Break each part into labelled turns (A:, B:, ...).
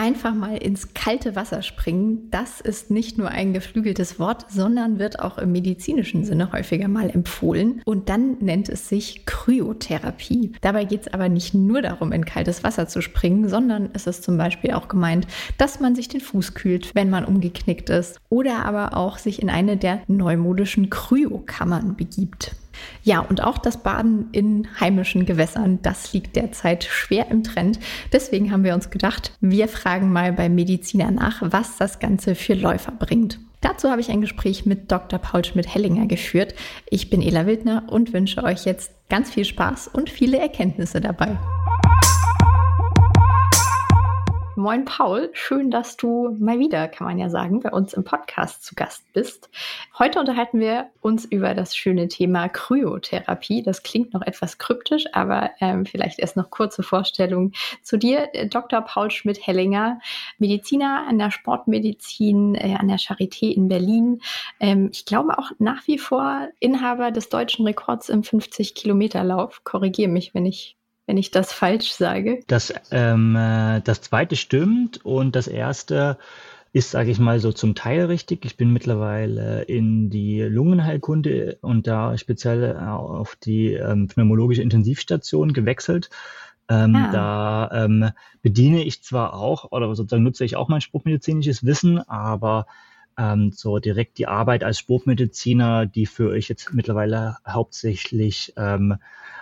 A: Einfach mal ins kalte Wasser springen, das ist nicht nur ein geflügeltes Wort, sondern wird auch im medizinischen Sinne häufiger mal empfohlen. Und dann nennt es sich Kryotherapie. Dabei geht es aber nicht nur darum, in kaltes Wasser zu springen, sondern es ist zum Beispiel auch gemeint, dass man sich den Fuß kühlt, wenn man umgeknickt ist. Oder aber auch sich in eine der neumodischen Kryokammern begibt. Ja, und auch das Baden in heimischen Gewässern, das liegt derzeit schwer im Trend. Deswegen haben wir uns gedacht, wir fragen mal beim Mediziner nach, was das Ganze für Läufer bringt. Dazu habe ich ein Gespräch mit Dr. Paul Schmidt-Hellinger geführt. Ich bin Ela Wildner und wünsche euch jetzt ganz viel Spaß und viele Erkenntnisse dabei. Moin Paul, schön, dass du mal wieder, kann man ja sagen, bei uns im Podcast zu Gast bist. Heute unterhalten wir uns über das schöne Thema Kryotherapie. Das klingt noch etwas kryptisch, aber ähm, vielleicht erst noch kurze Vorstellung zu dir. Dr. Paul Schmidt-Hellinger, Mediziner an der Sportmedizin äh, an der Charité in Berlin. Ähm, ich glaube auch nach wie vor Inhaber des deutschen Rekords im 50-Kilometer-Lauf. Korrigiere mich, wenn ich wenn ich das falsch sage.
B: Das, ähm, äh, das zweite stimmt und das erste ist, sage ich mal, so zum Teil richtig. Ich bin mittlerweile in die Lungenheilkunde und da speziell auf die ähm, pneumologische Intensivstation gewechselt. Ähm, ah. Da ähm, bediene ich zwar auch oder sozusagen nutze ich auch mein spruchmedizinisches Wissen, aber ähm, so direkt die Arbeit als Spruchmediziner, die führe ich jetzt mittlerweile hauptsächlich ähm,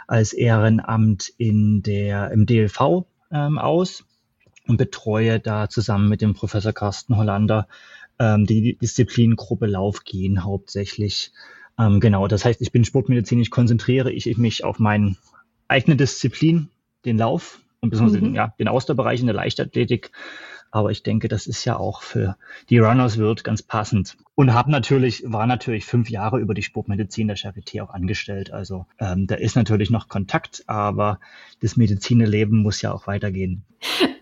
B: als Ehrenamt in der, im DLV ähm, aus und betreue da zusammen mit dem Professor Carsten Hollander ähm, die Disziplingruppe Laufgehen hauptsächlich. Ähm, genau, das heißt, ich bin sportmedizinisch, konzentriere ich mich auf meine eigene Disziplin, den Lauf und besonders mhm. ja, den Ausdauerbereich in der Leichtathletik aber ich denke, das ist ja auch für die Runners World ganz passend. Und habe natürlich, war natürlich fünf Jahre über die Sportmedizin der Charité auch angestellt. Also ähm, da ist natürlich noch Kontakt, aber das Medizinerleben muss ja auch weitergehen.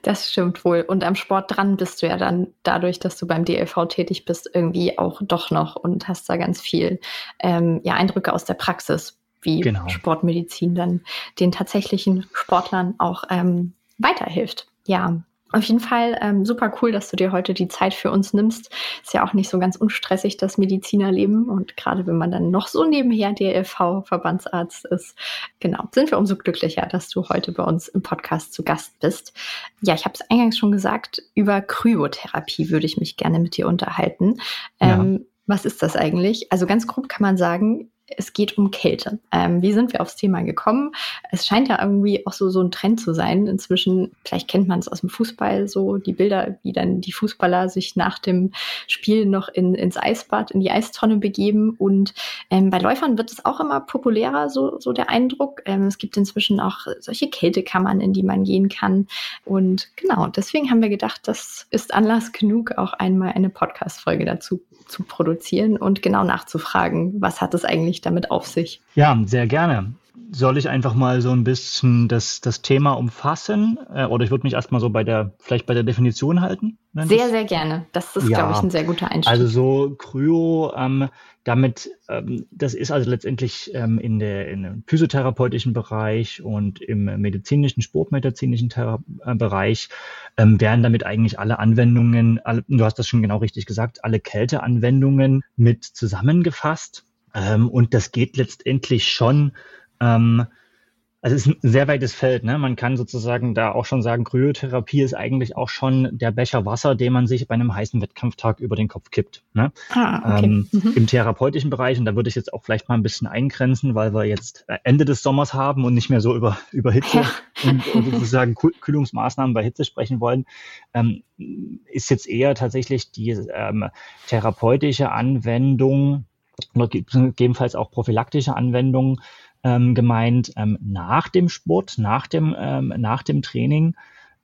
A: Das stimmt wohl. Und am Sport dran bist du ja dann dadurch, dass du beim DLV tätig bist, irgendwie auch doch noch und hast da ganz viel ähm, ja, Eindrücke aus der Praxis, wie genau. Sportmedizin dann den tatsächlichen Sportlern auch ähm, weiterhilft. Ja, auf jeden Fall ähm, super cool, dass du dir heute die Zeit für uns nimmst. Ist ja auch nicht so ganz unstressig, das Medizinerleben. Und gerade wenn man dann noch so nebenher DLV-Verbandsarzt ist, genau, sind wir umso glücklicher, dass du heute bei uns im Podcast zu Gast bist. Ja, ich habe es eingangs schon gesagt, über Kryotherapie würde ich mich gerne mit dir unterhalten. Ähm, ja. Was ist das eigentlich? Also ganz grob kann man sagen, es geht um Kälte. Ähm, wie sind wir aufs Thema gekommen? Es scheint ja irgendwie auch so, so ein Trend zu sein. Inzwischen, vielleicht kennt man es aus dem Fußball, so die Bilder, wie dann die Fußballer sich nach dem Spiel noch in, ins Eisbad, in die Eistonne begeben. Und ähm, bei Läufern wird es auch immer populärer, so, so der Eindruck. Ähm, es gibt inzwischen auch solche Kältekammern, in die man gehen kann. Und genau, deswegen haben wir gedacht, das ist Anlass genug, auch einmal eine Podcast-Folge dazu zu produzieren und genau nachzufragen, was hat es eigentlich damit auf sich?
B: Ja, sehr gerne. Soll ich einfach mal so ein bisschen das, das Thema umfassen? Äh, oder ich würde mich erstmal so bei der, vielleicht bei der Definition halten?
A: Sehr, sehr gerne. Das ist, ja, glaube ich, ein sehr guter Einstieg.
B: Also so Kryo, ähm, damit, ähm, das ist also letztendlich ähm, in, der, in dem physiotherapeutischen Bereich und im medizinischen, sportmedizinischen Thera äh, Bereich ähm, werden damit eigentlich alle Anwendungen, alle, du hast das schon genau richtig gesagt, alle Kälteanwendungen mit zusammengefasst. Ähm, und das geht letztendlich schon ähm, also es ist ein sehr weites Feld. Ne? Man kann sozusagen da auch schon sagen, Kryotherapie ist eigentlich auch schon der Becher Wasser, den man sich bei einem heißen Wettkampftag über den Kopf kippt. Ne? Ah, okay. ähm, mhm. Im therapeutischen Bereich, und da würde ich jetzt auch vielleicht mal ein bisschen eingrenzen, weil wir jetzt Ende des Sommers haben und nicht mehr so über, über Hitze ja. und, und, sozusagen Kühlungsmaßnahmen bei Hitze sprechen wollen, ähm, ist jetzt eher tatsächlich die ähm, therapeutische Anwendung oder gegebenenfalls auch prophylaktische Anwendung ähm, gemeint ähm, nach dem Sport, nach dem, ähm, nach dem Training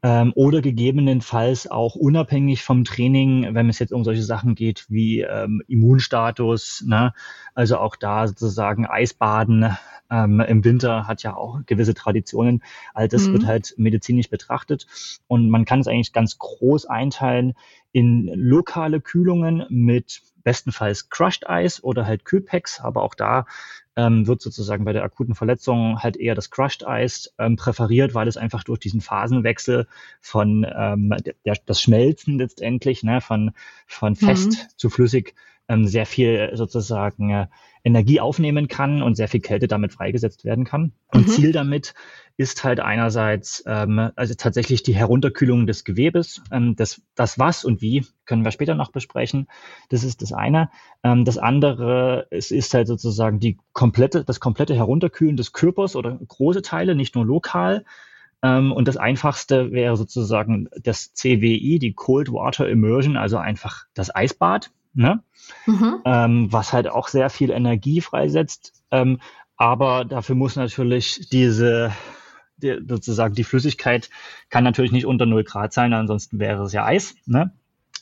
B: ähm, oder gegebenenfalls auch unabhängig vom Training, wenn es jetzt um solche Sachen geht wie ähm, Immunstatus, ne? also auch da sozusagen Eisbaden ähm, im Winter hat ja auch gewisse Traditionen. All das mhm. wird halt medizinisch betrachtet und man kann es eigentlich ganz groß einteilen in lokale Kühlungen mit bestenfalls Crushed Eis oder halt Kühlpacks, aber auch da ähm, wird sozusagen bei der akuten Verletzung halt eher das Crushed Ice ähm, präferiert, weil es einfach durch diesen Phasenwechsel von ähm, der, das Schmelzen letztendlich ne, von, von fest mhm. zu flüssig ähm, sehr viel sozusagen äh, Energie aufnehmen kann und sehr viel Kälte damit freigesetzt werden kann. Und mhm. Ziel damit ist halt einerseits ähm, also tatsächlich die Herunterkühlung des Gewebes. Ähm, das, das was und wie können wir später noch besprechen. Das ist das eine. Ähm, das andere es ist halt sozusagen die komplette, das komplette Herunterkühlen des Körpers oder große Teile, nicht nur lokal. Ähm, und das einfachste wäre sozusagen das CWI, die Cold Water Immersion, also einfach das Eisbad. Ne? Mhm. Ähm, was halt auch sehr viel Energie freisetzt. Ähm, aber dafür muss natürlich diese die, sozusagen die Flüssigkeit kann natürlich nicht unter 0 Grad sein, ansonsten wäre es ja Eis. Ne?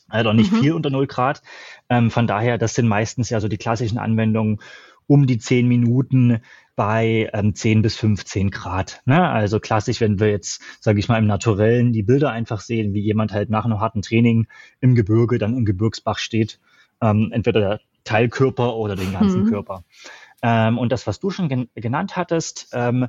B: Also nicht mhm. viel unter 0 Grad. Ähm, von daher, das sind meistens ja so die klassischen Anwendungen um die 10 Minuten bei ähm, 10 bis 15 Grad. Ne? Also klassisch, wenn wir jetzt, sage ich mal, im Naturellen die Bilder einfach sehen, wie jemand halt nach einem harten Training im Gebirge, dann im Gebirgsbach steht, ähm, entweder der Teilkörper oder den ganzen mhm. Körper. Ähm, und das, was du schon gen genannt hattest, ähm,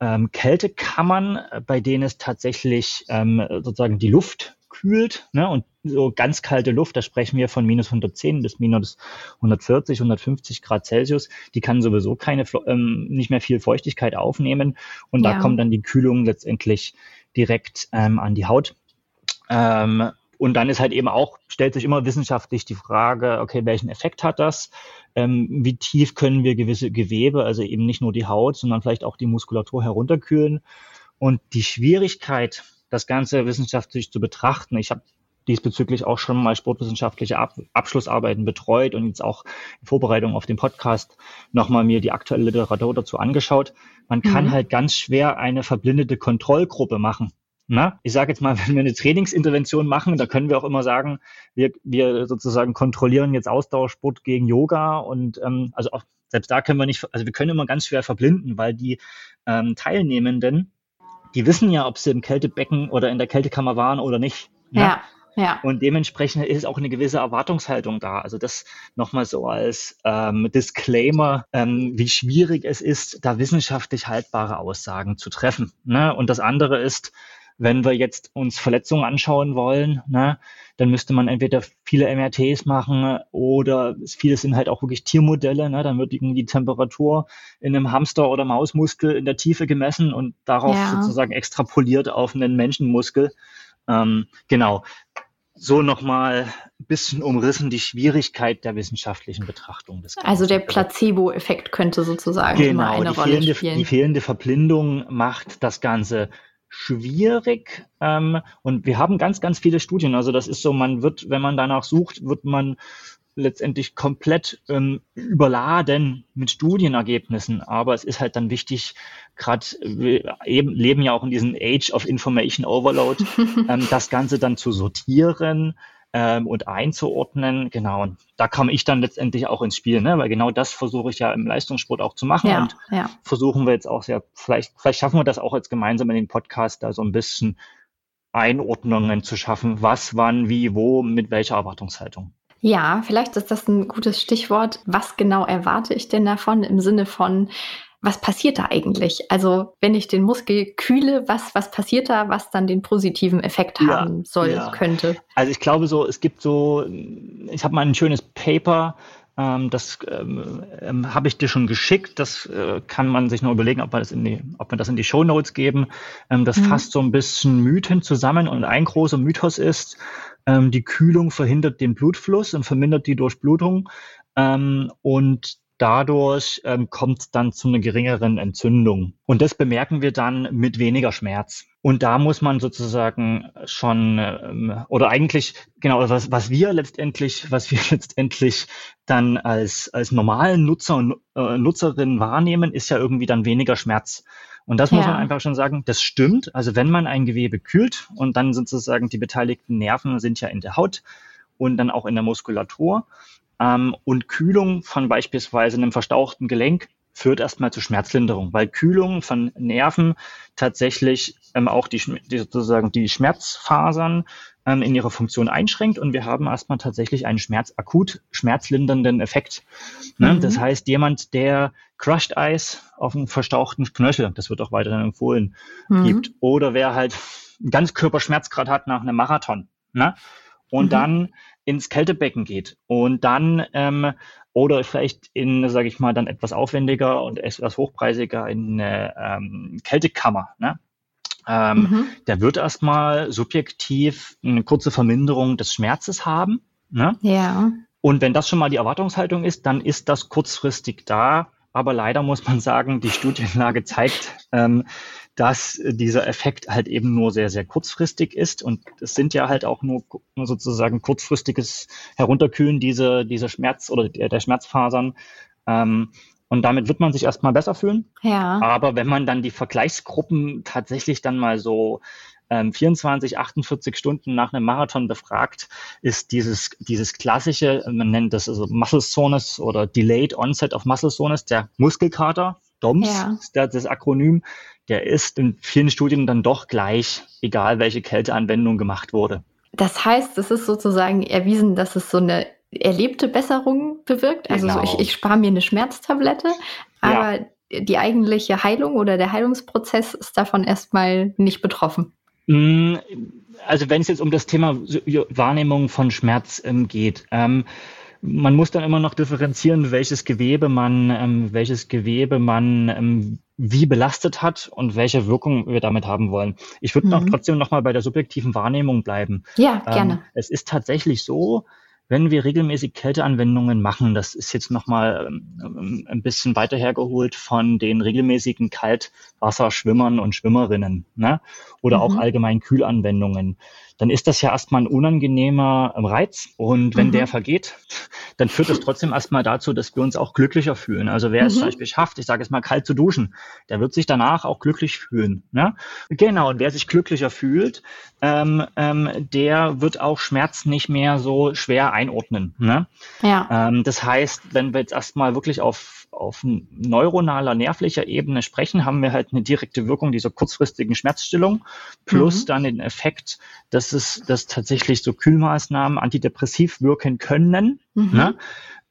B: ähm, Kältekammern, äh, bei denen es tatsächlich ähm, sozusagen die Luft kühlt ne? und so ganz kalte Luft, da sprechen wir von minus 110 bis minus 140, 150 Grad Celsius, die kann sowieso keine, ähm, nicht mehr viel Feuchtigkeit aufnehmen und ja. da kommt dann die Kühlung letztendlich direkt ähm, an die Haut. Ähm, und dann ist halt eben auch, stellt sich immer wissenschaftlich die Frage, okay, welchen Effekt hat das? Ähm, wie tief können wir gewisse Gewebe, also eben nicht nur die Haut, sondern vielleicht auch die Muskulatur herunterkühlen? Und die Schwierigkeit, das Ganze wissenschaftlich zu betrachten, ich habe diesbezüglich auch schon mal sportwissenschaftliche Ab Abschlussarbeiten betreut und jetzt auch in Vorbereitung auf den Podcast nochmal mir die aktuelle Literatur dazu angeschaut. Man kann mhm. halt ganz schwer eine verblindete Kontrollgruppe machen. Na, ich sage jetzt mal, wenn wir eine Trainingsintervention machen, da können wir auch immer sagen, wir, wir sozusagen kontrollieren jetzt Ausdauersport gegen Yoga und ähm, also auch selbst da können wir nicht, also wir können immer ganz schwer verblinden, weil die ähm, Teilnehmenden, die wissen ja, ob sie im Kältebecken oder in der Kältekammer waren oder nicht.
A: Ja. Ja.
B: Und dementsprechend ist auch eine gewisse Erwartungshaltung da. Also das nochmal so als ähm, Disclaimer, ähm, wie schwierig es ist, da wissenschaftlich haltbare Aussagen zu treffen. Ne? Und das andere ist, wenn wir jetzt uns Verletzungen anschauen wollen, ne, dann müsste man entweder viele MRTs machen oder viele sind halt auch wirklich Tiermodelle. Ne, dann wird die Temperatur in einem Hamster- oder Mausmuskel in der Tiefe gemessen und darauf ja. sozusagen extrapoliert auf einen Menschenmuskel. Ähm, genau. So nochmal ein bisschen umrissen die Schwierigkeit der wissenschaftlichen Betrachtung des
A: Ganzen. Also der Placebo-Effekt könnte sozusagen genau, immer eine Rolle
B: fehlende,
A: spielen.
B: Die fehlende Verblindung macht das Ganze schwierig. Ähm, und wir haben ganz, ganz viele Studien. Also das ist so, man wird, wenn man danach sucht, wird man letztendlich komplett ähm, überladen mit Studienergebnissen. Aber es ist halt dann wichtig, gerade wir eben leben ja auch in diesem Age of Information Overload, ähm, das Ganze dann zu sortieren, ähm, und einzuordnen. Genau, und da komme ich dann letztendlich auch ins Spiel, ne? weil genau das versuche ich ja im Leistungssport auch zu machen ja, und ja. versuchen wir jetzt auch sehr, vielleicht, vielleicht schaffen wir das auch jetzt gemeinsam in den Podcast, da so ein bisschen Einordnungen zu schaffen, was, wann, wie, wo, mit welcher Erwartungshaltung.
A: Ja, vielleicht ist das ein gutes Stichwort. Was genau erwarte ich denn davon im Sinne von, was passiert da eigentlich? Also wenn ich den Muskel kühle, was, was passiert da, was dann den positiven Effekt ja, haben soll, ja. könnte?
B: Also ich glaube so, es gibt so, ich habe mal ein schönes Paper, ähm, das ähm, ähm, habe ich dir schon geschickt. Das äh, kann man sich noch überlegen, ob, man das in die, ob wir das in die Show Notes geben. Ähm, das mhm. fasst so ein bisschen Mythen zusammen und ein großer Mythos ist, ähm, die Kühlung verhindert den Blutfluss und vermindert die Durchblutung. Ähm, und dadurch ähm, kommt dann zu einer geringeren Entzündung. Und das bemerken wir dann mit weniger Schmerz. Und da muss man sozusagen schon, ähm, oder eigentlich, genau, was, was wir letztendlich, was wir letztendlich dann als, als normalen Nutzer und äh, Nutzerinnen wahrnehmen, ist ja irgendwie dann weniger Schmerz. Und das ja. muss man einfach schon sagen, das stimmt. Also wenn man ein Gewebe kühlt und dann sozusagen die beteiligten Nerven sind ja in der Haut und dann auch in der Muskulatur. Ähm, und Kühlung von beispielsweise einem verstauchten Gelenk führt erstmal zu Schmerzlinderung, weil Kühlung von Nerven tatsächlich ähm, auch die, die, sozusagen die Schmerzfasern ähm, in ihrer Funktion einschränkt und wir haben erstmal tatsächlich einen Schmerz, akut schmerzlindernden Effekt. Ne? Mhm. Das heißt, jemand, der Crushed Eis auf einem verstauchten Knöchel, das wird auch weiterhin empfohlen, mhm. gibt, oder wer halt einen ganz Körperschmerzgrad hat nach einem Marathon, ne? Und mhm. dann ins Kältebecken geht und dann ähm, oder vielleicht in, sage ich mal, dann etwas aufwendiger und etwas hochpreisiger in eine ähm, Kältekammer. Ne? Ähm, mhm. Der wird erstmal subjektiv eine kurze Verminderung des Schmerzes haben. Ne?
A: Ja.
B: Und wenn das schon mal die Erwartungshaltung ist, dann ist das kurzfristig da. Aber leider muss man sagen, die Studienlage zeigt, ähm, dass dieser Effekt halt eben nur sehr, sehr kurzfristig ist. Und es sind ja halt auch nur, nur sozusagen kurzfristiges Herunterkühlen dieser, dieser Schmerz oder der, der Schmerzfasern. Ähm, und damit wird man sich erstmal besser fühlen.
A: Ja.
B: Aber wenn man dann die Vergleichsgruppen tatsächlich dann mal so ähm, 24, 48 Stunden nach einem Marathon befragt, ist dieses, dieses klassische, man nennt das also Muscle Soreness oder Delayed Onset of Muscle Soreness, der Muskelkater, DOMS, ja. ist das Akronym, der ist in vielen Studien dann doch gleich, egal welche Kälteanwendung gemacht wurde.
A: Das heißt, es ist sozusagen erwiesen, dass es so eine erlebte Besserung bewirkt. Also genau. so ich, ich spare mir eine Schmerztablette, aber ja. die eigentliche Heilung oder der Heilungsprozess ist davon erstmal nicht betroffen.
B: Mm, also wenn es jetzt um das Thema Wahrnehmung von Schmerz ähm, geht, ähm, man muss dann immer noch differenzieren, welches Gewebe man, ähm, welches Gewebe man ähm, wie belastet hat und welche Wirkung wir damit haben wollen. Ich würde mhm. noch trotzdem noch mal bei der subjektiven Wahrnehmung bleiben.
A: Ja, gerne. Ähm,
B: es ist tatsächlich so, wenn wir regelmäßig Kälteanwendungen machen, das ist jetzt nochmal ähm, ein bisschen weiter hergeholt von den regelmäßigen Kaltwasserschwimmern und Schwimmerinnen ne? oder mhm. auch allgemein Kühlanwendungen, dann ist das ja erstmal ein unangenehmer Reiz. Und wenn mhm. der vergeht, dann führt das trotzdem erstmal dazu, dass wir uns auch glücklicher fühlen. Also wer mhm. es zum Beispiel schafft, ich sage es mal kalt zu duschen, der wird sich danach auch glücklich fühlen. Ne? Genau, und wer sich glücklicher fühlt, ähm, ähm, der wird auch Schmerz nicht mehr so schwer einordnen. Ne?
A: Ja.
B: Ähm, das heißt, wenn wir jetzt erstmal wirklich auf auf neuronaler, nervlicher Ebene sprechen, haben wir halt eine direkte Wirkung dieser kurzfristigen Schmerzstillung plus mhm. dann den Effekt, dass es, dass tatsächlich so Kühlmaßnahmen antidepressiv wirken können. Mhm. Ne?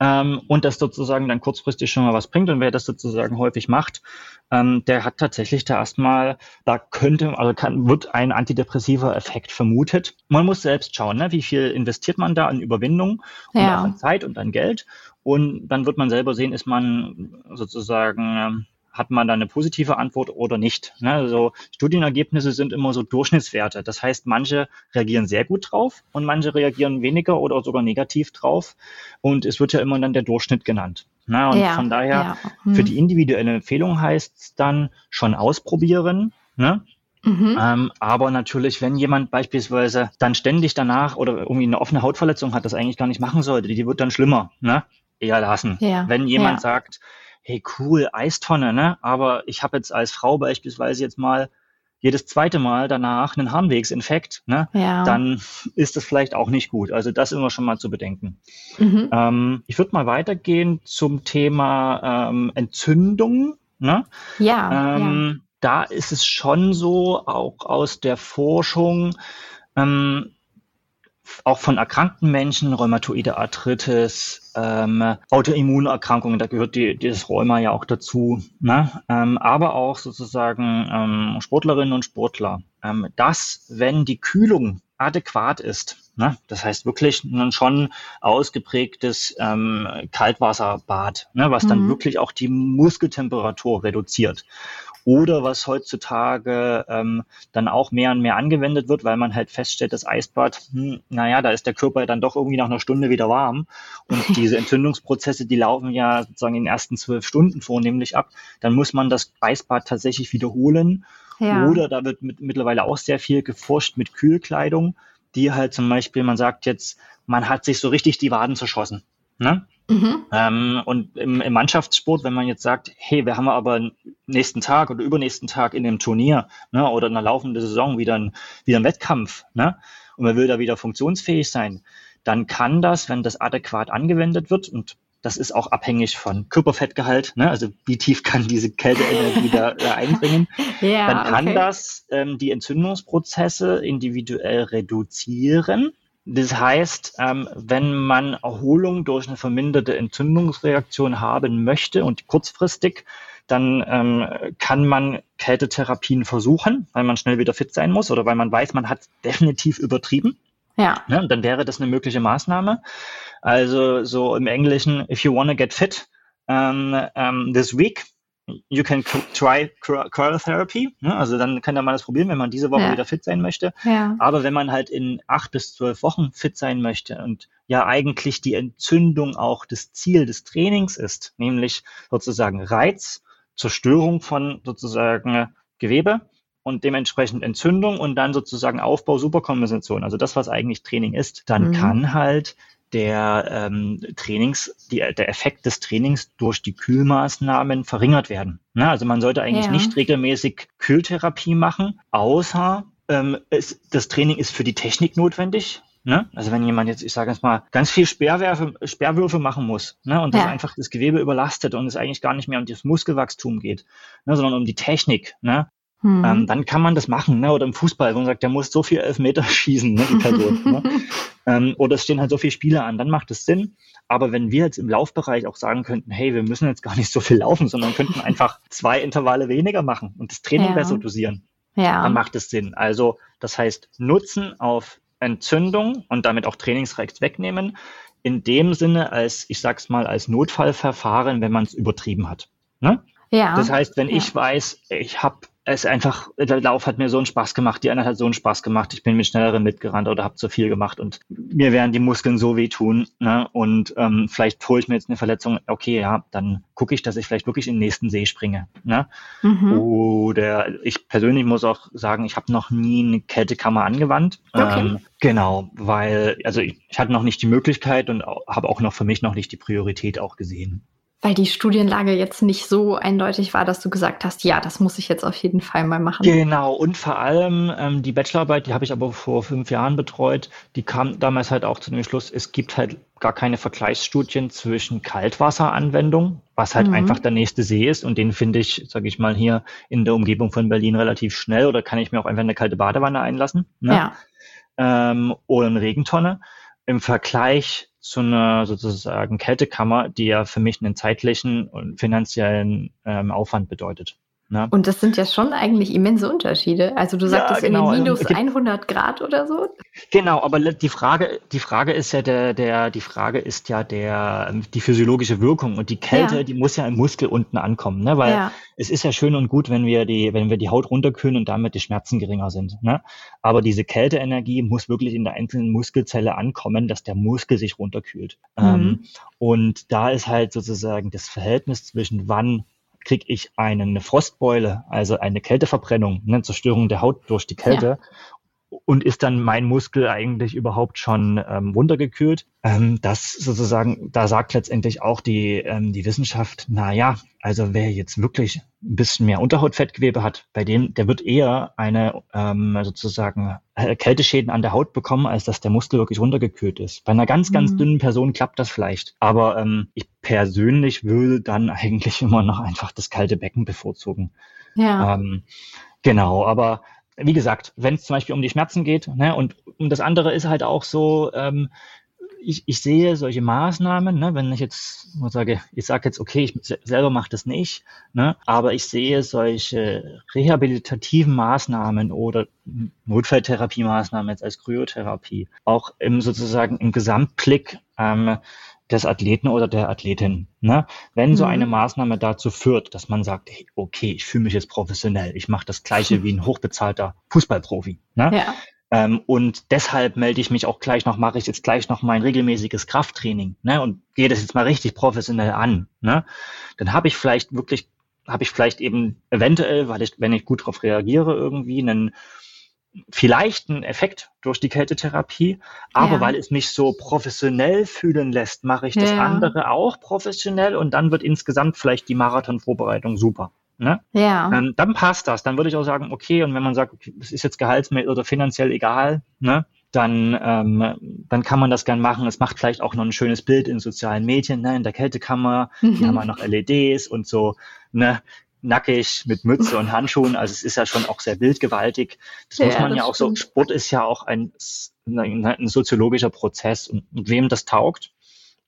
B: Ähm, und das sozusagen dann kurzfristig schon mal was bringt. Und wer das sozusagen häufig macht, ähm, der hat tatsächlich da erstmal, da könnte, also kann, wird ein antidepressiver Effekt vermutet. Man muss selbst schauen, ne? wie viel investiert man da an Überwindung und ja. an Zeit und an Geld. Und dann wird man selber sehen, ist man sozusagen, ähm, hat man da eine positive Antwort oder nicht. Ne? Also Studienergebnisse sind immer so Durchschnittswerte. Das heißt, manche reagieren sehr gut drauf und manche reagieren weniger oder sogar negativ drauf. Und es wird ja immer dann der Durchschnitt genannt. Ne? Und ja, von daher, ja. hm. für die individuelle Empfehlung heißt es dann schon ausprobieren. Ne? Mhm. Ähm, aber natürlich, wenn jemand beispielsweise dann ständig danach oder irgendwie eine offene Hautverletzung hat, das eigentlich gar nicht machen sollte, die wird dann schlimmer. Ne? Eher lassen. Ja. Wenn jemand ja. sagt, hey cool, Eistonne, ne? Aber ich habe jetzt als Frau beispielsweise jetzt mal jedes zweite Mal danach einen Harnwegsinfekt, ne? Ja. Dann ist das vielleicht auch nicht gut. Also das immer schon mal zu bedenken. Mhm. Ähm, ich würde mal weitergehen zum Thema ähm, Entzündung. Ne?
A: Ja,
B: ähm, ja. Da ist es schon so, auch aus der Forschung, ähm, auch von erkrankten Menschen, Rheumatoide Arthritis, ähm, Autoimmunerkrankungen, da gehört die, dieses Rheuma ja auch dazu, ne? ähm, aber auch sozusagen ähm, Sportlerinnen und Sportler, ähm, dass, wenn die Kühlung adäquat ist, ne? das heißt wirklich ein schon ausgeprägtes ähm, Kaltwasserbad, ne? was dann mhm. wirklich auch die Muskeltemperatur reduziert oder was heutzutage ähm, dann auch mehr und mehr angewendet wird, weil man halt feststellt, das Eisbad, hm, naja, da ist der Körper dann doch irgendwie nach einer Stunde wieder warm. Und diese Entzündungsprozesse, die laufen ja sozusagen in den ersten zwölf Stunden vornehmlich ab. Dann muss man das Eisbad tatsächlich wiederholen. Ja. Oder da wird mit, mittlerweile auch sehr viel geforscht mit Kühlkleidung, die halt zum Beispiel, man sagt jetzt, man hat sich so richtig die Waden zerschossen. Ne? Mhm. Ähm, und im, im, Mannschaftssport, wenn man jetzt sagt, hey, wir haben aber nächsten Tag oder übernächsten Tag in dem Turnier ne, oder in der laufenden Saison wieder ein, wieder ein Wettkampf ne, und man will da wieder funktionsfähig sein, dann kann das, wenn das adäquat angewendet wird und Das ist auch abhängig von Körperfettgehalt, ne? also wie tief kann diese Kälteenergie da, da eindringen. Ja, Dann kann okay. das ähm, die Entzündungsprozesse individuell reduzieren. Das heißt, ähm, wenn man Erholung durch eine verminderte Entzündungsreaktion haben möchte und kurzfristig, dann ähm, kann man Kältetherapien versuchen, weil man schnell wieder fit sein muss oder weil man weiß, man hat definitiv übertrieben. Ja. ja. Dann wäre das eine mögliche Maßnahme. Also so im Englischen, if you want to get fit um, um, this week, you can try cryotherapy. Ne? Also dann kann man das probieren, wenn man diese Woche ja. wieder fit sein möchte. Ja. Aber wenn man halt in acht bis zwölf Wochen fit sein möchte und ja eigentlich die Entzündung auch das Ziel des Trainings ist, nämlich sozusagen Reiz, Zerstörung von sozusagen Gewebe und dementsprechend Entzündung und dann sozusagen Aufbau, Superkompensation, also das, was eigentlich Training ist, dann mhm. kann halt der ähm, Trainings, die, der Effekt des Trainings durch die Kühlmaßnahmen verringert werden. Na, also man sollte eigentlich ja. nicht regelmäßig Kühltherapie machen, außer ähm, es, das Training ist für die Technik notwendig. Ne? Also wenn jemand jetzt, ich sage jetzt mal, ganz viel Sperrwerfe, Sperrwürfe machen muss ne? und das einfach das Gewebe überlastet und es eigentlich gar nicht mehr um das Muskelwachstum geht, ne? sondern um die Technik, ne? Hm. Ähm, dann kann man das machen, ne? Oder im Fußball, wo man sagt, der muss so viel Elfmeter schießen, ne, die Person. ne? Ähm, oder es stehen halt so viele Spiele an, dann macht es Sinn. Aber wenn wir jetzt im Laufbereich auch sagen könnten, hey, wir müssen jetzt gar nicht so viel laufen, sondern könnten einfach zwei Intervalle weniger machen und das Training ja. besser dosieren, ja. dann macht es Sinn. Also das heißt, Nutzen auf Entzündung und damit auch Trainingsreiz wegnehmen, in dem Sinne als, ich sag's mal, als Notfallverfahren, wenn man es übertrieben hat. Ne? Ja. Das heißt, wenn ja. ich weiß, ich habe es einfach, der Lauf hat mir so einen Spaß gemacht, die Einheit hat so einen Spaß gemacht, ich bin mit schnelleren mitgerannt oder habe zu viel gemacht und mir werden die Muskeln so wehtun. Ne? Und ähm, vielleicht hole ich mir jetzt eine Verletzung, okay, ja, dann gucke ich, dass ich vielleicht wirklich in den nächsten See springe. Ne? Mhm. Oder ich persönlich muss auch sagen, ich habe noch nie eine Kältekammer angewandt. Okay. Ähm, genau, weil, also ich, ich hatte noch nicht die Möglichkeit und habe auch noch für mich noch nicht die Priorität auch gesehen
A: weil die Studienlage jetzt nicht so eindeutig war, dass du gesagt hast, ja, das muss ich jetzt auf jeden Fall mal machen.
B: Genau, und vor allem ähm, die Bachelorarbeit, die habe ich aber vor fünf Jahren betreut, die kam damals halt auch zu dem Schluss, es gibt halt gar keine Vergleichsstudien zwischen Kaltwasseranwendung, was halt mhm. einfach der nächste See ist und den finde ich, sage ich mal, hier in der Umgebung von Berlin relativ schnell oder kann ich mir auch einfach eine kalte Badewanne einlassen. Ne? Ja. Ähm, oder eine Regentonne. Im Vergleich zu einer sozusagen Kältekammer, die ja für mich einen zeitlichen und finanziellen ähm, Aufwand bedeutet.
A: Ne? Und das sind ja schon eigentlich immense Unterschiede. Also du sagtest ja, genau. irgendwie minus 100 Grad oder so.
B: Genau, aber die Frage, die Frage ist ja der, der, die Frage ist ja der, die physiologische Wirkung und die Kälte, ja. die muss ja im Muskel unten ankommen, ne? Weil ja. es ist ja schön und gut, wenn wir die, wenn wir die Haut runterkühlen und damit die Schmerzen geringer sind, ne? Aber diese Kälteenergie muss wirklich in der einzelnen Muskelzelle ankommen, dass der Muskel sich runterkühlt. Mhm. Ähm, und da ist halt sozusagen das Verhältnis zwischen wann kriege ich eine Frostbeule, also eine Kälteverbrennung, eine Zerstörung der Haut durch die Kälte. Ja. Und ist dann mein Muskel eigentlich überhaupt schon ähm, runtergekühlt? Ähm, das sozusagen, da sagt letztendlich auch die, ähm, die Wissenschaft, na ja, also wer jetzt wirklich ein bisschen mehr Unterhautfettgewebe hat, bei dem, der wird eher eine ähm, sozusagen äh, Kälteschäden an der Haut bekommen, als dass der Muskel wirklich runtergekühlt ist. Bei einer ganz, ganz mhm. dünnen Person klappt das vielleicht. Aber ähm, ich persönlich würde dann eigentlich immer noch einfach das kalte Becken bevorzugen. Ja. Ähm, genau, aber wie gesagt, wenn es zum Beispiel um die Schmerzen geht, ne, und, und das andere ist halt auch so, ähm, ich, ich sehe solche Maßnahmen, ne, wenn ich jetzt sage, ich sage jetzt, okay, ich selber mache das nicht, ne, aber ich sehe solche rehabilitativen Maßnahmen oder Notfalltherapiemaßnahmen jetzt als Kryotherapie auch im sozusagen im Gesamtblick ähm, des Athleten oder der Athletin. Ne? Wenn so eine mhm. Maßnahme dazu führt, dass man sagt, hey, okay, ich fühle mich jetzt professionell, ich mache das gleiche wie ein hochbezahlter Fußballprofi. Ne? Ja. Ähm, und deshalb melde ich mich auch gleich noch, mache ich jetzt gleich noch mein regelmäßiges Krafttraining ne? und gehe das jetzt mal richtig professionell an. Ne? Dann habe ich vielleicht wirklich, habe ich vielleicht eben eventuell, weil ich, wenn ich gut darauf reagiere, irgendwie einen vielleicht einen Effekt durch die Kältetherapie, aber ja. weil es mich so professionell fühlen lässt, mache ich das ja. andere auch professionell und dann wird insgesamt vielleicht die Marathonvorbereitung super. Ne? Ja. Ähm, dann passt das. Dann würde ich auch sagen, okay, und wenn man sagt, okay, das ist jetzt gehaltsmäßig oder finanziell egal, ne? dann, ähm, dann kann man das gern machen. Es macht vielleicht auch noch ein schönes Bild in sozialen Medien, ne, in der Kältekammer. Mhm. Die haben wir noch LEDs und so, ne, nackig mit Mütze und Handschuhen. Also es ist ja schon auch sehr bildgewaltig. Das ja, muss man ja auch stimmt. so, Sport ist ja auch ein, ein soziologischer Prozess und, und wem das taugt,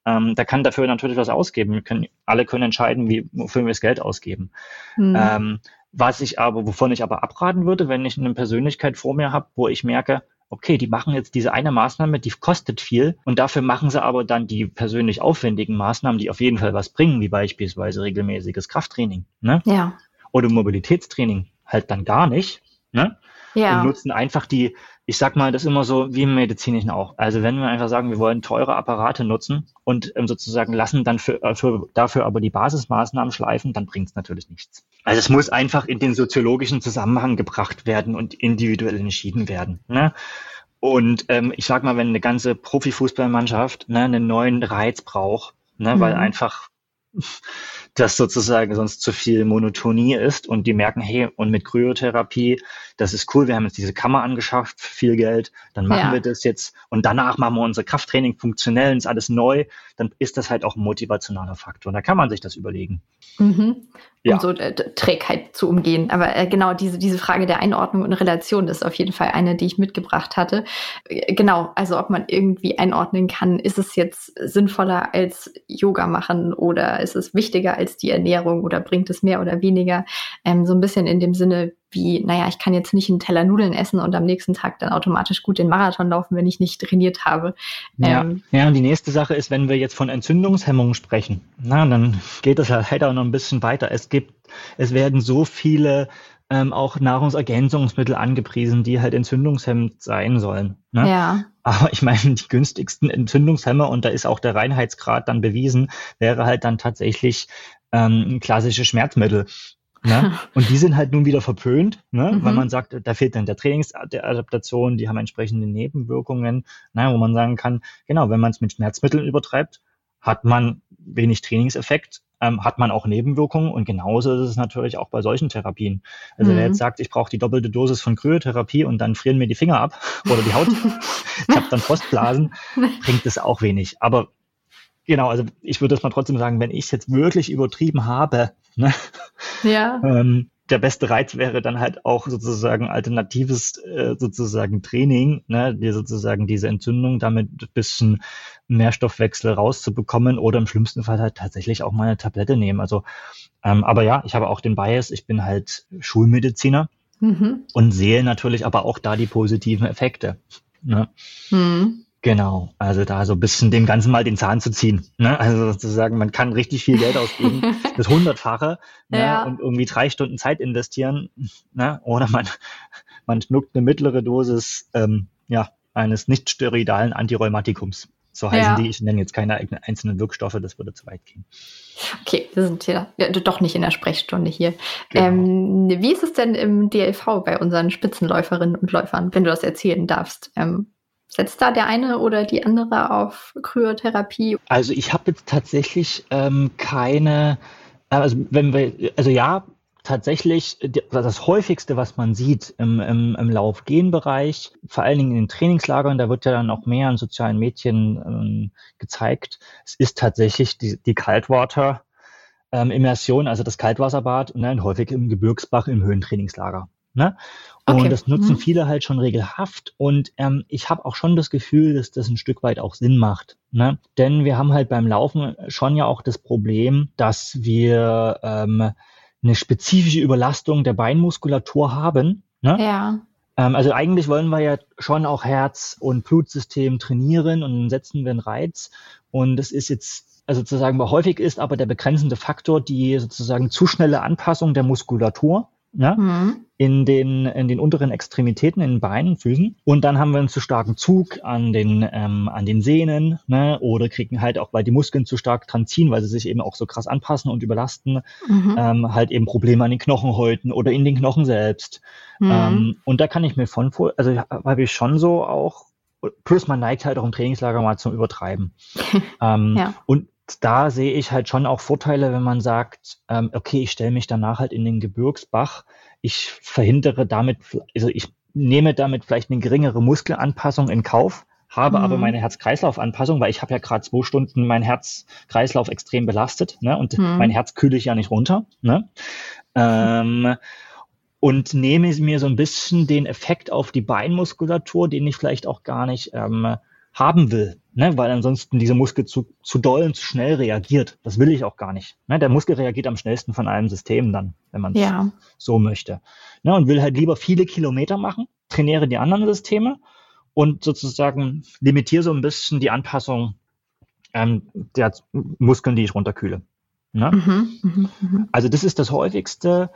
B: ähm, der kann dafür natürlich was ausgeben. Wir können, alle können entscheiden, wie, wofür wir das Geld ausgeben. Mhm. Ähm, was ich aber, wovon ich aber abraten würde, wenn ich eine Persönlichkeit vor mir habe, wo ich merke, okay, die machen jetzt diese eine Maßnahme, die kostet viel und dafür machen sie aber dann die persönlich aufwendigen Maßnahmen, die auf jeden Fall was bringen, wie beispielsweise regelmäßiges Krafttraining ne?
A: ja.
B: oder Mobilitätstraining, halt dann gar nicht. Ne? Ja. Und nutzen einfach die, ich sag mal, das ist immer so wie im Medizinischen auch. Also wenn wir einfach sagen, wir wollen teure Apparate nutzen und ähm, sozusagen lassen dann für, äh, für, dafür aber die Basismaßnahmen schleifen, dann bringt es natürlich nichts. Also es muss einfach in den soziologischen Zusammenhang gebracht werden und individuell entschieden werden. Ne? Und ähm, ich sag mal, wenn eine ganze Profifußballmannschaft ne, einen neuen Reiz braucht, ne, mhm. weil einfach das sozusagen sonst zu viel Monotonie ist und die merken, hey, und mit Kryotherapie, das ist cool, wir haben jetzt diese Kammer angeschafft, viel Geld, dann machen ja. wir das jetzt und danach machen wir unser Krafttraining funktionell, ist alles neu, dann ist das halt auch ein motivationaler Faktor. Und da kann man sich das überlegen.
A: Mhm. Ja. Um so äh, Trägheit zu umgehen. Aber äh, genau diese, diese Frage der Einordnung und Relation ist auf jeden Fall eine, die ich mitgebracht hatte. Äh, genau, also ob man irgendwie einordnen kann, ist es jetzt sinnvoller als Yoga machen oder ist es wichtiger als die Ernährung oder bringt es mehr oder weniger? Ähm, so ein bisschen in dem Sinne, wie, naja, ich kann jetzt nicht einen Teller Nudeln essen und am nächsten Tag dann automatisch gut den Marathon laufen, wenn ich nicht trainiert habe.
B: Ja, ähm, ja und die nächste Sache ist, wenn wir jetzt von Entzündungshemmungen sprechen, na, dann geht es halt leider noch ein bisschen weiter. Es gibt, es werden so viele ähm, auch Nahrungsergänzungsmittel angepriesen, die halt entzündungshemmend sein sollen. Ne?
A: Ja.
B: Aber ich meine, die günstigsten Entzündungshemmer, und da ist auch der Reinheitsgrad dann bewiesen, wäre halt dann tatsächlich ähm, klassische Schmerzmittel. Ne? Und die sind halt nun wieder verpönt, ne? Mhm. weil man sagt, da fehlt dann der Trainingsadaptation, die haben entsprechende Nebenwirkungen, ne? wo man sagen kann, genau, wenn man es mit Schmerzmitteln übertreibt, hat man wenig Trainingseffekt, ähm, hat man auch Nebenwirkungen und genauso ist es natürlich auch bei solchen Therapien. Also mhm. wer jetzt sagt, ich brauche die doppelte Dosis von Kryotherapie und dann frieren mir die Finger ab oder die Haut, ich habe dann Frostblasen, bringt es auch wenig. Aber genau, also ich würde das mal trotzdem sagen, wenn ich es jetzt wirklich übertrieben habe, ne,
A: ja.
B: ähm, der beste Reiz wäre dann halt auch sozusagen alternatives äh, sozusagen Training, ne, die sozusagen diese Entzündung damit ein bisschen Nährstoffwechsel rauszubekommen oder im schlimmsten Fall halt tatsächlich auch mal eine Tablette nehmen. Also, ähm, aber ja, ich habe auch den Bias, ich bin halt Schulmediziner mhm. und sehe natürlich aber auch da die positiven Effekte. Ne? Mhm. Genau, also da so ein bisschen dem Ganzen mal den Zahn zu ziehen. Ne? Also sozusagen, man kann richtig viel Geld ausgeben, das Hundertfache ne? ja. und irgendwie drei Stunden Zeit investieren. Ne? Oder man, man schnuckt eine mittlere Dosis ähm, ja, eines nicht steroidalen Antirheumatikums. So heißen ja. die, ich nenne jetzt keine einzelnen Wirkstoffe, das würde zu weit gehen.
A: Okay, wir sind ja doch nicht in der Sprechstunde hier. Genau. Ähm, wie ist es denn im DLV bei unseren Spitzenläuferinnen und Läufern, wenn du das erzählen darfst? Ähm, Setzt da der eine oder die andere auf Kryotherapie?
B: Also ich habe jetzt tatsächlich ähm, keine, äh, also wenn wir, also ja, tatsächlich das häufigste, was man sieht im, im, im Lauf-Gehen-Bereich, vor allen Dingen in den Trainingslagern, da wird ja dann auch mehr an sozialen Medien ähm, gezeigt, es ist tatsächlich die, die Kaltwater. Ähm, also das Kaltwasserbad, ne, häufig im Gebirgsbach im Höhentrainingslager. Ne? Und okay. das nutzen mhm. viele halt schon regelhaft. Und ähm, ich habe auch schon das Gefühl, dass das ein Stück weit auch Sinn macht. Ne? Denn wir haben halt beim Laufen schon ja auch das Problem, dass wir ähm, eine spezifische Überlastung der Beinmuskulatur haben. Ne?
A: Ja.
B: Ähm, also eigentlich wollen wir ja schon auch Herz- und Blutsystem trainieren und dann setzen wir einen Reiz. Und das ist jetzt also sozusagen häufig ist aber der begrenzende Faktor die sozusagen zu schnelle Anpassung der Muskulatur ne? Mhm. in, den, in den unteren Extremitäten, in den Beinen, Füßen. Und dann haben wir einen zu starken Zug an den, ähm, an den Sehnen ne? oder kriegen halt auch, weil die Muskeln zu stark dran ziehen, weil sie sich eben auch so krass anpassen und überlasten, mhm. ähm, halt eben Probleme an den Knochenhäuten oder in den Knochen selbst. Mhm. Ähm, und da kann ich mir von, also habe ich schon so auch Plus man neigt halt auch im Trainingslager mal zum Übertreiben. ähm, ja. Und da sehe ich halt schon auch Vorteile, wenn man sagt, ähm, okay, ich stelle mich danach halt in den Gebirgsbach. Ich verhindere damit, also ich nehme damit vielleicht eine geringere Muskelanpassung in Kauf, habe mhm. aber meine Herz-Kreislauf-Anpassung, weil ich habe ja gerade zwei Stunden mein Herz-Kreislauf extrem belastet ne? und mhm. mein Herz kühle ich ja nicht runter. Ne? Ähm, und nehme mir so ein bisschen den Effekt auf die Beinmuskulatur, den ich vielleicht auch gar nicht ähm, haben will, ne? weil ansonsten diese Muskel zu, zu doll und zu schnell reagiert. Das will ich auch gar nicht. Ne? Der Muskel reagiert am schnellsten von allen Systemen dann, wenn man es ja. so möchte. Ne? Und will halt lieber viele Kilometer machen, trainiere die anderen Systeme und sozusagen limitiere so ein bisschen die Anpassung ähm, der Muskeln, die ich runterkühle. Ne? Mhm, mh, mh. Also das ist das häufigste.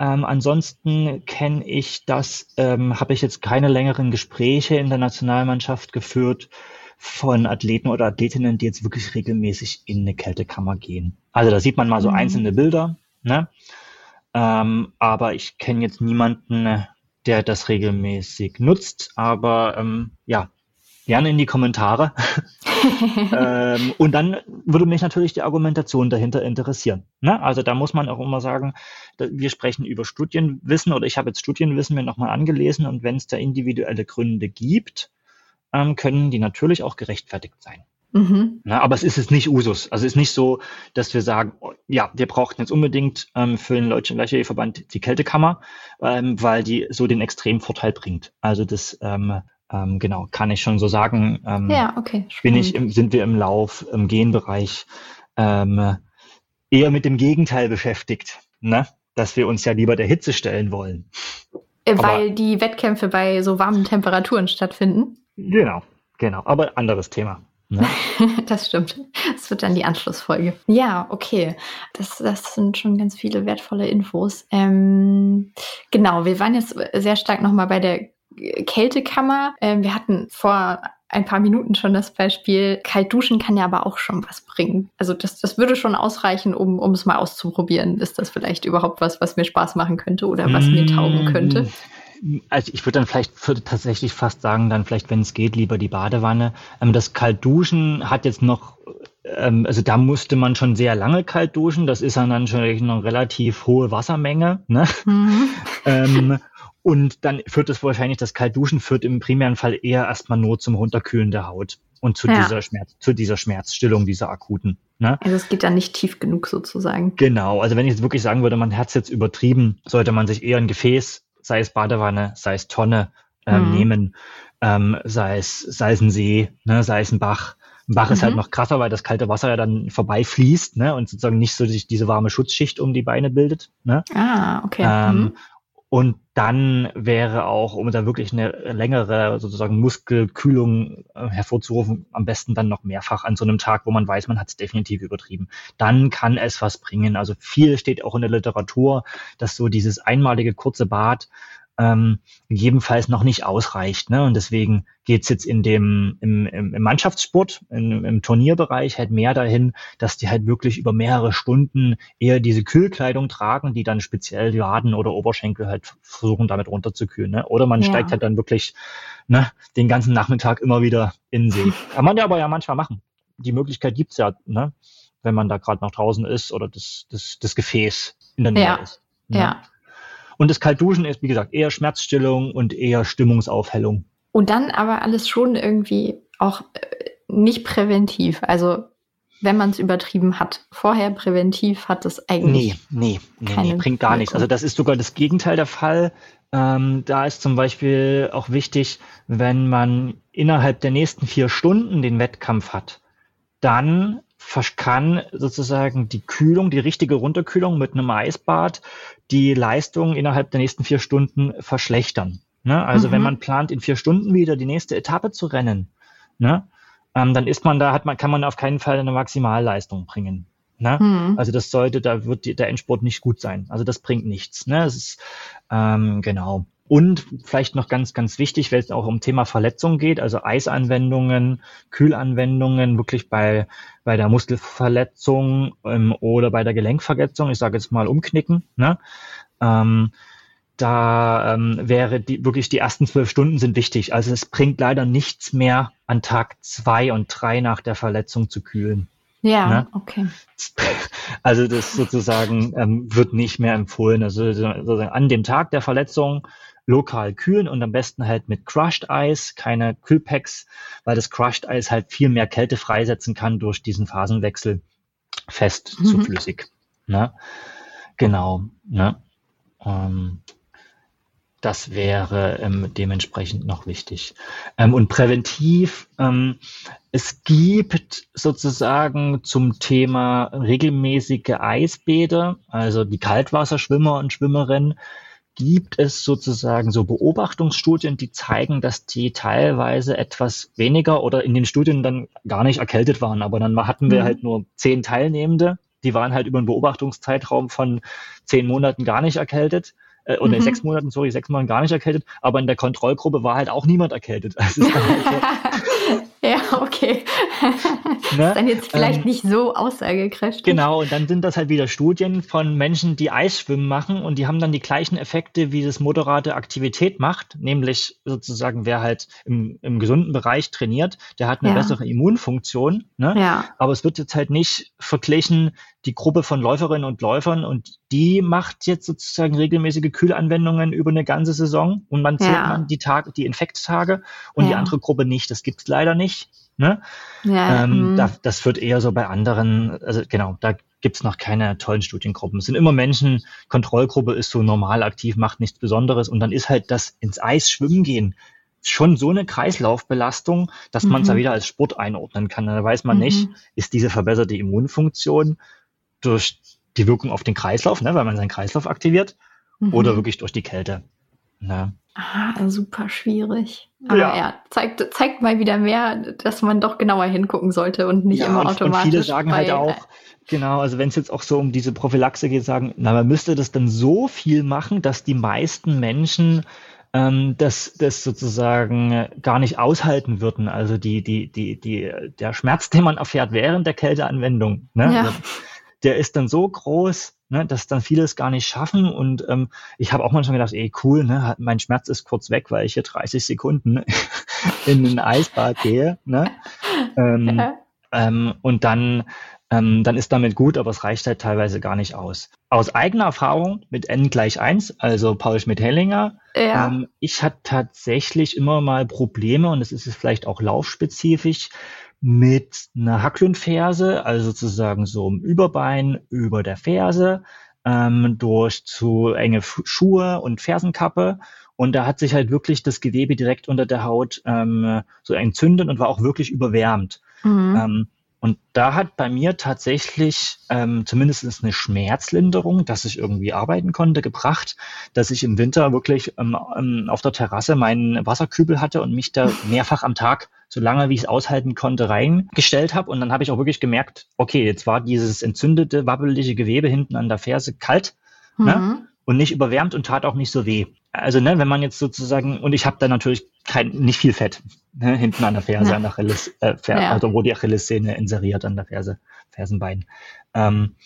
B: Ähm, ansonsten kenne ich das, ähm, habe ich jetzt keine längeren Gespräche in der Nationalmannschaft geführt von Athleten oder Athletinnen, die jetzt wirklich regelmäßig in eine Kältekammer gehen. Also da sieht man mal so mhm. einzelne Bilder, ne? Ähm, aber ich kenne jetzt niemanden, der das regelmäßig nutzt. Aber ähm, ja, gerne in die Kommentare. ähm, und dann würde mich natürlich die Argumentation dahinter interessieren. Ne? Also da muss man auch immer sagen, wir sprechen über Studienwissen oder ich habe jetzt Studienwissen mir nochmal angelesen und wenn es da individuelle Gründe gibt, ähm, können die natürlich auch gerechtfertigt sein. Mhm. Na, aber es ist jetzt nicht Usus. Also es ist nicht so, dass wir sagen, oh, ja, wir brauchen jetzt unbedingt ähm, für den Deutschen Leichtathletikverband die Kältekammer, ähm, weil die so den Extremvorteil bringt. Also das ähm, ähm, genau, kann ich schon so sagen. Ähm, ja, okay. Bin ich im, sind wir im Lauf, im Genbereich ähm, eher mit dem Gegenteil beschäftigt, ne? dass wir uns ja lieber der Hitze stellen wollen.
A: Äh, weil Aber, die Wettkämpfe bei so warmen Temperaturen stattfinden?
B: Genau, genau. Aber anderes Thema. Ne?
A: das stimmt. Das wird dann die Anschlussfolge. Ja, okay. Das, das sind schon ganz viele wertvolle Infos. Ähm, genau, wir waren jetzt sehr stark nochmal bei der Kältekammer. Ähm, wir hatten vor ein paar Minuten schon das Beispiel, kalt duschen kann ja aber auch schon was bringen. Also das, das würde schon ausreichen, um, um es mal auszuprobieren. Ist das vielleicht überhaupt was, was mir Spaß machen könnte oder was mir taugen könnte?
B: Also ich würde dann vielleicht würde tatsächlich fast sagen, dann vielleicht, wenn es geht, lieber die Badewanne. Ähm, das Kaltduschen hat jetzt noch, ähm, also da musste man schon sehr lange kalt duschen. Das ist dann schon eine relativ hohe Wassermenge. Ne? Mhm. ähm, und dann führt es wahrscheinlich, das Kaltduschen führt im primären Fall eher erstmal nur zum Runterkühlen der Haut und zu ja. dieser Schmerz, zu dieser Schmerzstillung, dieser akuten.
A: Ne? Also es geht dann nicht tief genug sozusagen.
B: Genau, also wenn ich jetzt wirklich sagen würde, man hat es jetzt übertrieben, sollte man sich eher ein Gefäß, sei es Badewanne, sei es Tonne, ähm, mhm. nehmen, ähm, sei es, sei es ein See, ne, sei es ein Bach. Ein Bach mhm. ist halt mhm. noch krasser, weil das kalte Wasser ja dann vorbeifließt ne, und sozusagen nicht so sich diese warme Schutzschicht um die Beine bildet. Ne?
A: Ah, okay.
B: Ähm, mhm. Und dann wäre auch, um da wirklich eine längere sozusagen Muskelkühlung äh, hervorzurufen, am besten dann noch mehrfach an so einem Tag, wo man weiß, man hat es definitiv übertrieben. Dann kann es was bringen. Also viel steht auch in der Literatur, dass so dieses einmalige kurze Bad ähm, gegebenenfalls noch nicht ausreicht. Ne? Und deswegen geht's jetzt in dem im, im, im Mannschaftssport, in, im Turnierbereich halt mehr dahin, dass die halt wirklich über mehrere Stunden eher diese Kühlkleidung tragen, die dann speziell die Waden oder Oberschenkel halt versuchen, damit runterzukühlen. Ne? Oder man ja. steigt halt dann wirklich ne, den ganzen Nachmittag immer wieder in See. Kann man ja aber ja manchmal machen. Die Möglichkeit gibt's ja, ne? wenn man da gerade noch draußen ist oder das, das, das Gefäß in der Nähe ja. ist.
A: Ne? Ja.
B: Und das Kaltduschen ist, wie gesagt, eher Schmerzstillung und eher Stimmungsaufhellung.
A: Und dann aber alles schon irgendwie auch äh, nicht präventiv. Also wenn man es übertrieben hat. Vorher präventiv hat es eigentlich.
B: Nee, nee, nee, nee bringt gar nichts. Also das ist sogar das Gegenteil der Fall. Ähm, da ist zum Beispiel auch wichtig, wenn man innerhalb der nächsten vier Stunden den Wettkampf hat, dann kann sozusagen die Kühlung, die richtige Runterkühlung mit einem Eisbad die Leistung innerhalb der nächsten vier Stunden verschlechtern. Ne? Also mhm. wenn man plant, in vier Stunden wieder die nächste Etappe zu rennen, ne? ähm, dann ist man da, hat man, kann man auf keinen Fall eine Maximalleistung bringen. Ne? Mhm. Also das sollte, da wird die, der Endsport nicht gut sein. Also das bringt nichts. Ne? Das ist ähm, genau. Und vielleicht noch ganz, ganz wichtig, wenn es auch um Thema Verletzung geht, also Eisanwendungen, Kühlanwendungen, wirklich bei, bei der Muskelverletzung ähm, oder bei der Gelenkverletzung, ich sage jetzt mal umknicken, ne? Ähm, da ähm, wäre die, wirklich die ersten zwölf Stunden sind wichtig. Also es bringt leider nichts mehr an Tag zwei und drei nach der Verletzung zu kühlen.
A: Ja, ne? okay.
B: Also das sozusagen ähm, wird nicht mehr empfohlen. Also sozusagen an dem Tag der Verletzung lokal kühlen und am besten halt mit Crushed Eis, keine Kühlpacks, weil das Crushed Eis halt viel mehr Kälte freisetzen kann durch diesen Phasenwechsel fest mhm. zu flüssig. Ne? Genau. Ne? Ähm, das wäre ähm, dementsprechend noch wichtig. Ähm, und präventiv, ähm, es gibt sozusagen zum Thema regelmäßige Eisbäder, also die Kaltwasserschwimmer und Schwimmerinnen, gibt es sozusagen so Beobachtungsstudien, die zeigen, dass die teilweise etwas weniger oder in den Studien dann gar nicht erkältet waren. Aber dann hatten wir mhm. halt nur zehn Teilnehmende, die waren halt über einen Beobachtungszeitraum von zehn Monaten gar nicht erkältet äh, oder mhm. sechs Monaten, sorry, sechs Monaten gar nicht erkältet, aber in der Kontrollgruppe war halt auch niemand erkältet. Also halt
A: so, ja, okay. Ne? Ist dann jetzt vielleicht ähm, nicht so aussagekräftig.
B: Genau, und dann sind das halt wieder Studien von Menschen, die Eisschwimmen machen und die haben dann die gleichen Effekte, wie das moderate Aktivität macht, nämlich sozusagen, wer halt im, im gesunden Bereich trainiert, der hat eine ja. bessere Immunfunktion. Ne? Ja. Aber es wird jetzt halt nicht verglichen, die Gruppe von Läuferinnen und Läufern und die macht jetzt sozusagen regelmäßige Kühlanwendungen über eine ganze Saison und man zählt ja. man die Tage, die Infekttage und ja. die andere Gruppe nicht. Das gibt's leider nicht. Ne? Ja, ähm, mhm. da, das wird eher so bei anderen, also genau, da gibt's noch keine tollen Studiengruppen. Es sind immer Menschen, Kontrollgruppe ist so normal aktiv, macht nichts Besonderes und dann ist halt das ins Eis schwimmen gehen schon so eine Kreislaufbelastung, dass man es mhm. da wieder als Sport einordnen kann. Da weiß man mhm. nicht, ist diese verbesserte Immunfunktion durch die Wirkung auf den Kreislauf, ne, weil man seinen Kreislauf aktiviert, mhm. oder wirklich durch die Kälte.
A: Ne? Ah, super schwierig. Aber ja, ja zeigt, zeigt mal wieder mehr, dass man doch genauer hingucken sollte und nicht ja, immer und, automatisch. Und
B: viele sagen halt auch, genau, also wenn es jetzt auch so um diese Prophylaxe geht, sagen, na, man müsste das dann so viel machen, dass die meisten Menschen ähm, das, das sozusagen gar nicht aushalten würden. Also die, die, die, die, der Schmerz, den man erfährt während der Kälteanwendung, ne? Ja. Der ist dann so groß, ne, dass dann viele es gar nicht schaffen. Und ähm, ich habe auch manchmal gedacht, ey, cool, ne, mein Schmerz ist kurz weg, weil ich hier 30 Sekunden in ein Eisbad gehe. Ne? Ähm, ähm, und dann, ähm, dann ist damit gut, aber es reicht halt teilweise gar nicht aus. Aus eigener Erfahrung mit N gleich 1, also Paul Schmidt-Hellinger, ja. ähm, ich hatte tatsächlich immer mal Probleme, und das ist es vielleicht auch laufspezifisch, mit einer Hacklundferse, also sozusagen so im Überbein über der Ferse, ähm, durch zu enge Schuhe und Fersenkappe. Und da hat sich halt wirklich das Gewebe direkt unter der Haut ähm, so entzündet und war auch wirklich überwärmt. Mhm. Ähm, und da hat bei mir tatsächlich ähm, zumindest eine Schmerzlinderung, dass ich irgendwie arbeiten konnte, gebracht, dass ich im Winter wirklich ähm, ähm, auf der Terrasse meinen Wasserkübel hatte und mich da mehrfach am Tag, so lange wie ich es aushalten konnte, reingestellt habe. Und dann habe ich auch wirklich gemerkt, okay, jetzt war dieses entzündete, wabbelige Gewebe hinten an der Ferse kalt ne? mhm. ne? und nicht überwärmt und tat auch nicht so weh. Also, ne, wenn man jetzt sozusagen, und ich habe da natürlich kein, nicht viel Fett ne, hinten an der Ferse, ja. an der Achilles, äh, Fer ja. also wo die Achillessehne inseriert an der Ferse, Fersenbein. Ähm,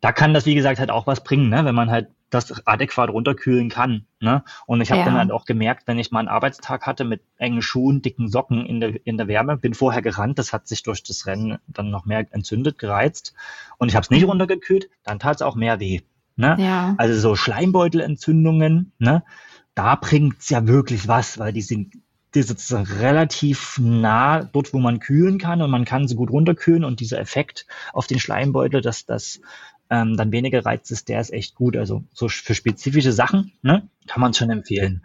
B: da kann das, wie gesagt, halt auch was bringen, ne, wenn man halt das adäquat runterkühlen kann. Ne? Und ich habe ja. dann halt auch gemerkt, wenn ich mal einen Arbeitstag hatte mit engen Schuhen, dicken Socken in der, in der Wärme, bin vorher gerannt, das hat sich durch das Rennen dann noch mehr entzündet, gereizt. Und ich habe es nicht runtergekühlt, dann tat es auch mehr weh. Ne? Ja. Also so Schleimbeutelentzündungen, ne? da bringt's ja wirklich was, weil die sind die sozusagen relativ nah dort, wo man kühlen kann und man kann sie gut runterkühlen und dieser Effekt auf den Schleimbeutel, dass das ähm, dann weniger reizt ist, der ist echt gut. Also so für spezifische Sachen ne, kann man schon empfehlen.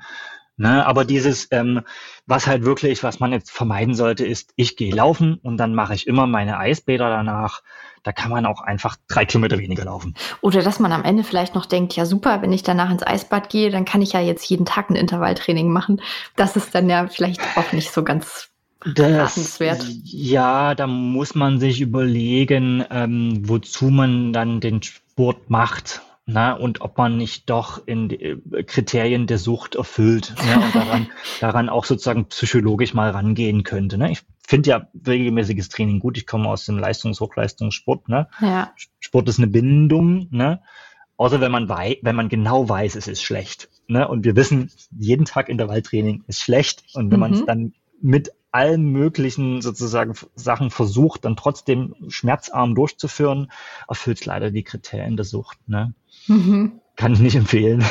B: Ne, aber dieses, ähm, was halt wirklich, was man jetzt vermeiden sollte, ist, ich gehe laufen und dann mache ich immer meine Eisbäder danach. Da kann man auch einfach drei Kilometer weniger laufen.
A: Oder dass man am Ende vielleicht noch denkt, ja super, wenn ich danach ins Eisbad gehe, dann kann ich ja jetzt jeden Tag ein Intervalltraining machen. Das ist dann ja vielleicht auch nicht so ganz das,
B: ja, da muss man sich überlegen, ähm, wozu man dann den Sport macht. Na, und ob man nicht doch in äh, Kriterien der Sucht erfüllt ne, und daran, daran auch sozusagen psychologisch mal rangehen könnte. Ne? Ich finde ja regelmäßiges Training gut. Ich komme aus dem Leistungs-Hochleistungssport. Ne? Ja. Sport ist eine Bindung, ne? Außer wenn man wei wenn man genau weiß, es ist schlecht. Ne? Und wir wissen, jeden Tag Intervalltraining ist schlecht. Und wenn mhm. man es dann mit allen möglichen sozusagen Sachen versucht, dann trotzdem schmerzarm durchzuführen, erfüllt leider die Kriterien der Sucht. Ne? Mhm. Kann ich nicht empfehlen.